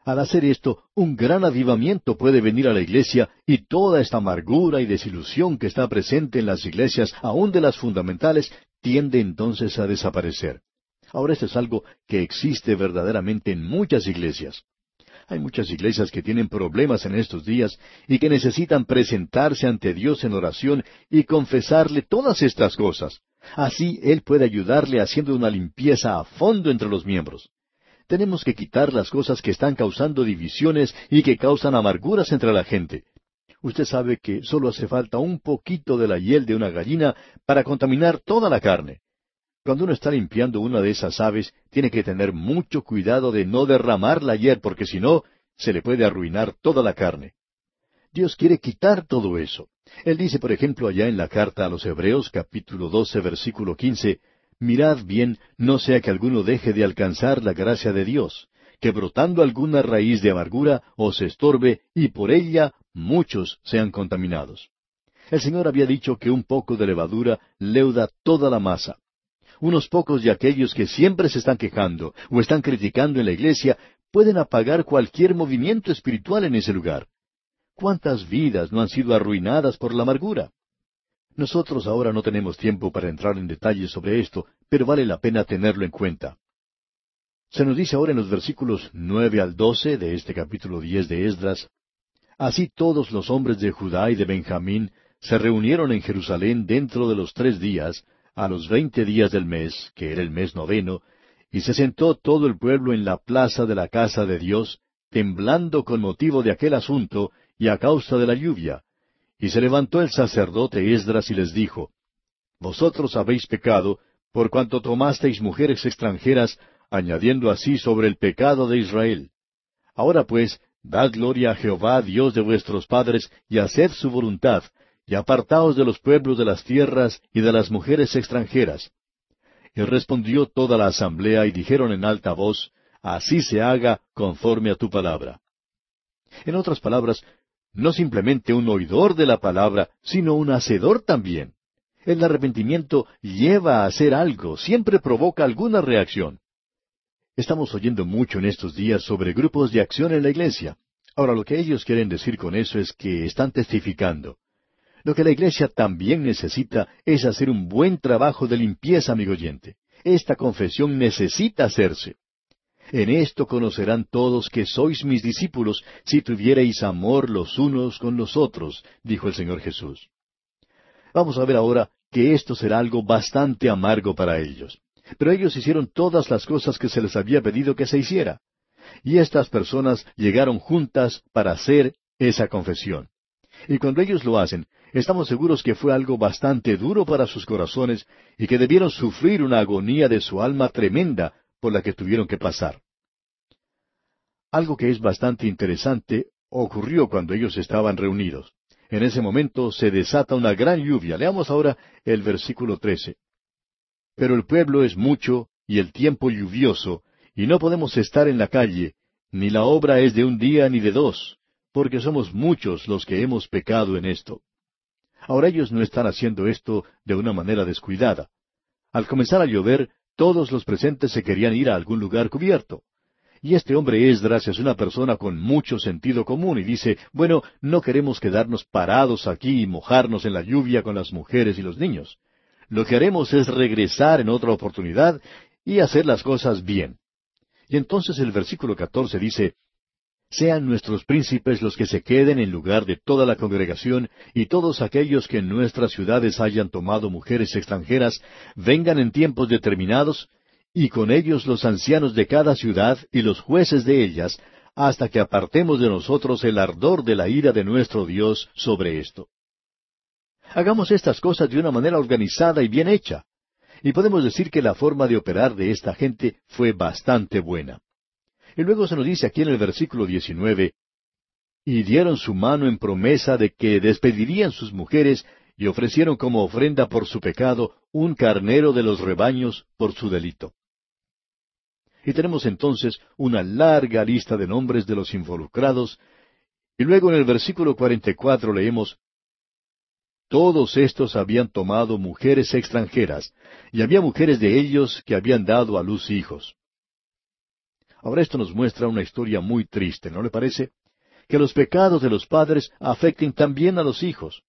Al hacer esto, un gran avivamiento puede venir a la iglesia y toda esta amargura y desilusión que está presente en las iglesias, aun de las fundamentales, tiende entonces a desaparecer. Ahora esto es algo que existe verdaderamente en muchas iglesias. Hay muchas iglesias que tienen problemas en estos días y que necesitan presentarse ante Dios en oración y confesarle todas estas cosas. Así Él puede ayudarle haciendo una limpieza a fondo entre los miembros. Tenemos que quitar las cosas que están causando divisiones y que causan amarguras entre la gente. Usted sabe que solo hace falta un poquito de la hiel de una gallina para contaminar toda la carne. Cuando uno está limpiando una de esas aves, tiene que tener mucho cuidado de no derramar la porque si no, se le puede arruinar toda la carne. Dios quiere quitar todo eso. Él dice, por ejemplo, allá en la carta a los Hebreos, capítulo 12, versículo 15, Mirad bien, no sea que alguno deje de alcanzar la gracia de Dios, que brotando alguna raíz de amargura os estorbe y por ella muchos sean contaminados. El Señor había dicho que un poco de levadura leuda toda la masa. Unos pocos de aquellos que siempre se están quejando o están criticando en la iglesia pueden apagar cualquier movimiento espiritual en ese lugar. ¿Cuántas vidas no han sido arruinadas por la amargura? Nosotros ahora no tenemos tiempo para entrar en detalles sobre esto, pero vale la pena tenerlo en cuenta. Se nos dice ahora en los versículos nueve al doce de este capítulo diez de Esdras, Así todos los hombres de Judá y de Benjamín se reunieron en Jerusalén dentro de los tres días, a los veinte días del mes, que era el mes noveno, y se sentó todo el pueblo en la plaza de la casa de Dios, temblando con motivo de aquel asunto y a causa de la lluvia, y se levantó el sacerdote Esdras y les dijo, Vosotros habéis pecado, por cuanto tomasteis mujeres extranjeras, añadiendo así sobre el pecado de Israel. Ahora pues, dad gloria a Jehová, Dios de vuestros padres, y haced su voluntad, y apartaos de los pueblos de las tierras y de las mujeres extranjeras. Y respondió toda la asamblea y dijeron en alta voz, Así se haga conforme a tu palabra. En otras palabras, no simplemente un oidor de la palabra, sino un hacedor también. El arrepentimiento lleva a hacer algo, siempre provoca alguna reacción. Estamos oyendo mucho en estos días sobre grupos de acción en la iglesia. Ahora, lo que ellos quieren decir con eso es que están testificando. Lo que la iglesia también necesita es hacer un buen trabajo de limpieza, amigo oyente. Esta confesión necesita hacerse. En esto conocerán todos que sois mis discípulos si tuviereis amor los unos con los otros, dijo el Señor Jesús. Vamos a ver ahora que esto será algo bastante amargo para ellos. Pero ellos hicieron todas las cosas que se les había pedido que se hiciera. Y estas personas llegaron juntas para hacer esa confesión. Y cuando ellos lo hacen, estamos seguros que fue algo bastante duro para sus corazones y que debieron sufrir una agonía de su alma tremenda por la que tuvieron que pasar. Algo que es bastante interesante ocurrió cuando ellos estaban reunidos. En ese momento se desata una gran lluvia. Leamos ahora el versículo 13. Pero el pueblo es mucho y el tiempo lluvioso, y no podemos estar en la calle, ni la obra es de un día ni de dos, porque somos muchos los que hemos pecado en esto. Ahora ellos no están haciendo esto de una manera descuidada. Al comenzar a llover, todos los presentes se querían ir a algún lugar cubierto. Y este hombre Esdras es una persona con mucho sentido común y dice, bueno, no queremos quedarnos parados aquí y mojarnos en la lluvia con las mujeres y los niños. Lo que haremos es regresar en otra oportunidad y hacer las cosas bien. Y entonces el versículo 14 dice, sean nuestros príncipes los que se queden en lugar de toda la congregación, y todos aquellos que en nuestras ciudades hayan tomado mujeres extranjeras, vengan en tiempos determinados, y con ellos los ancianos de cada ciudad y los jueces de ellas, hasta que apartemos de nosotros el ardor de la ira de nuestro Dios sobre esto. Hagamos estas cosas de una manera organizada y bien hecha. Y podemos decir que la forma de operar de esta gente fue bastante buena. Y luego se nos dice aquí en el versículo 19, y dieron su mano en promesa de que despedirían sus mujeres y ofrecieron como ofrenda por su pecado un carnero de los rebaños por su delito. Y tenemos entonces una larga lista de nombres de los involucrados, y luego en el versículo 44 leemos, Todos estos habían tomado mujeres extranjeras, y había mujeres de ellos que habían dado a luz hijos. Ahora esto nos muestra una historia muy triste, ¿no le parece? Que los pecados de los padres afecten también a los hijos.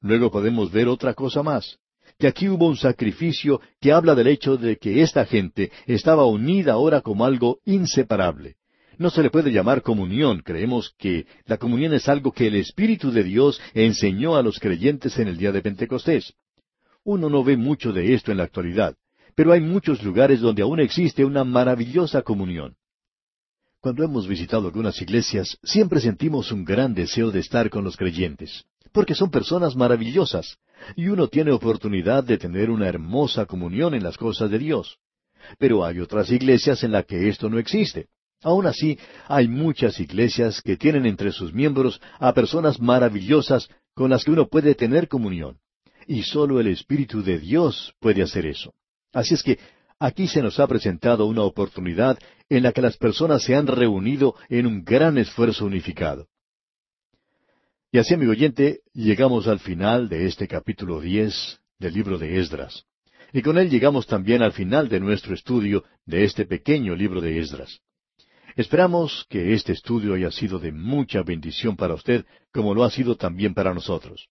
Luego podemos ver otra cosa más, que aquí hubo un sacrificio que habla del hecho de que esta gente estaba unida ahora como algo inseparable. No se le puede llamar comunión, creemos que la comunión es algo que el Espíritu de Dios enseñó a los creyentes en el día de Pentecostés. Uno no ve mucho de esto en la actualidad pero hay muchos lugares donde aún existe una maravillosa comunión. Cuando hemos visitado algunas iglesias, siempre sentimos un gran deseo de estar con los creyentes, porque son personas maravillosas, y uno tiene oportunidad de tener una hermosa comunión en las cosas de Dios. Pero hay otras iglesias en las que esto no existe. Aún así, hay muchas iglesias que tienen entre sus miembros a personas maravillosas con las que uno puede tener comunión. Y solo el Espíritu de Dios puede hacer eso. Así es que aquí se nos ha presentado una oportunidad en la que las personas se han reunido en un gran esfuerzo unificado. Y así, amigo oyente, llegamos al final de este capítulo diez del libro de Esdras. Y con él llegamos también al final de nuestro estudio de este pequeño libro de Esdras. Esperamos que este estudio haya sido de mucha bendición para usted, como lo ha sido también para nosotros.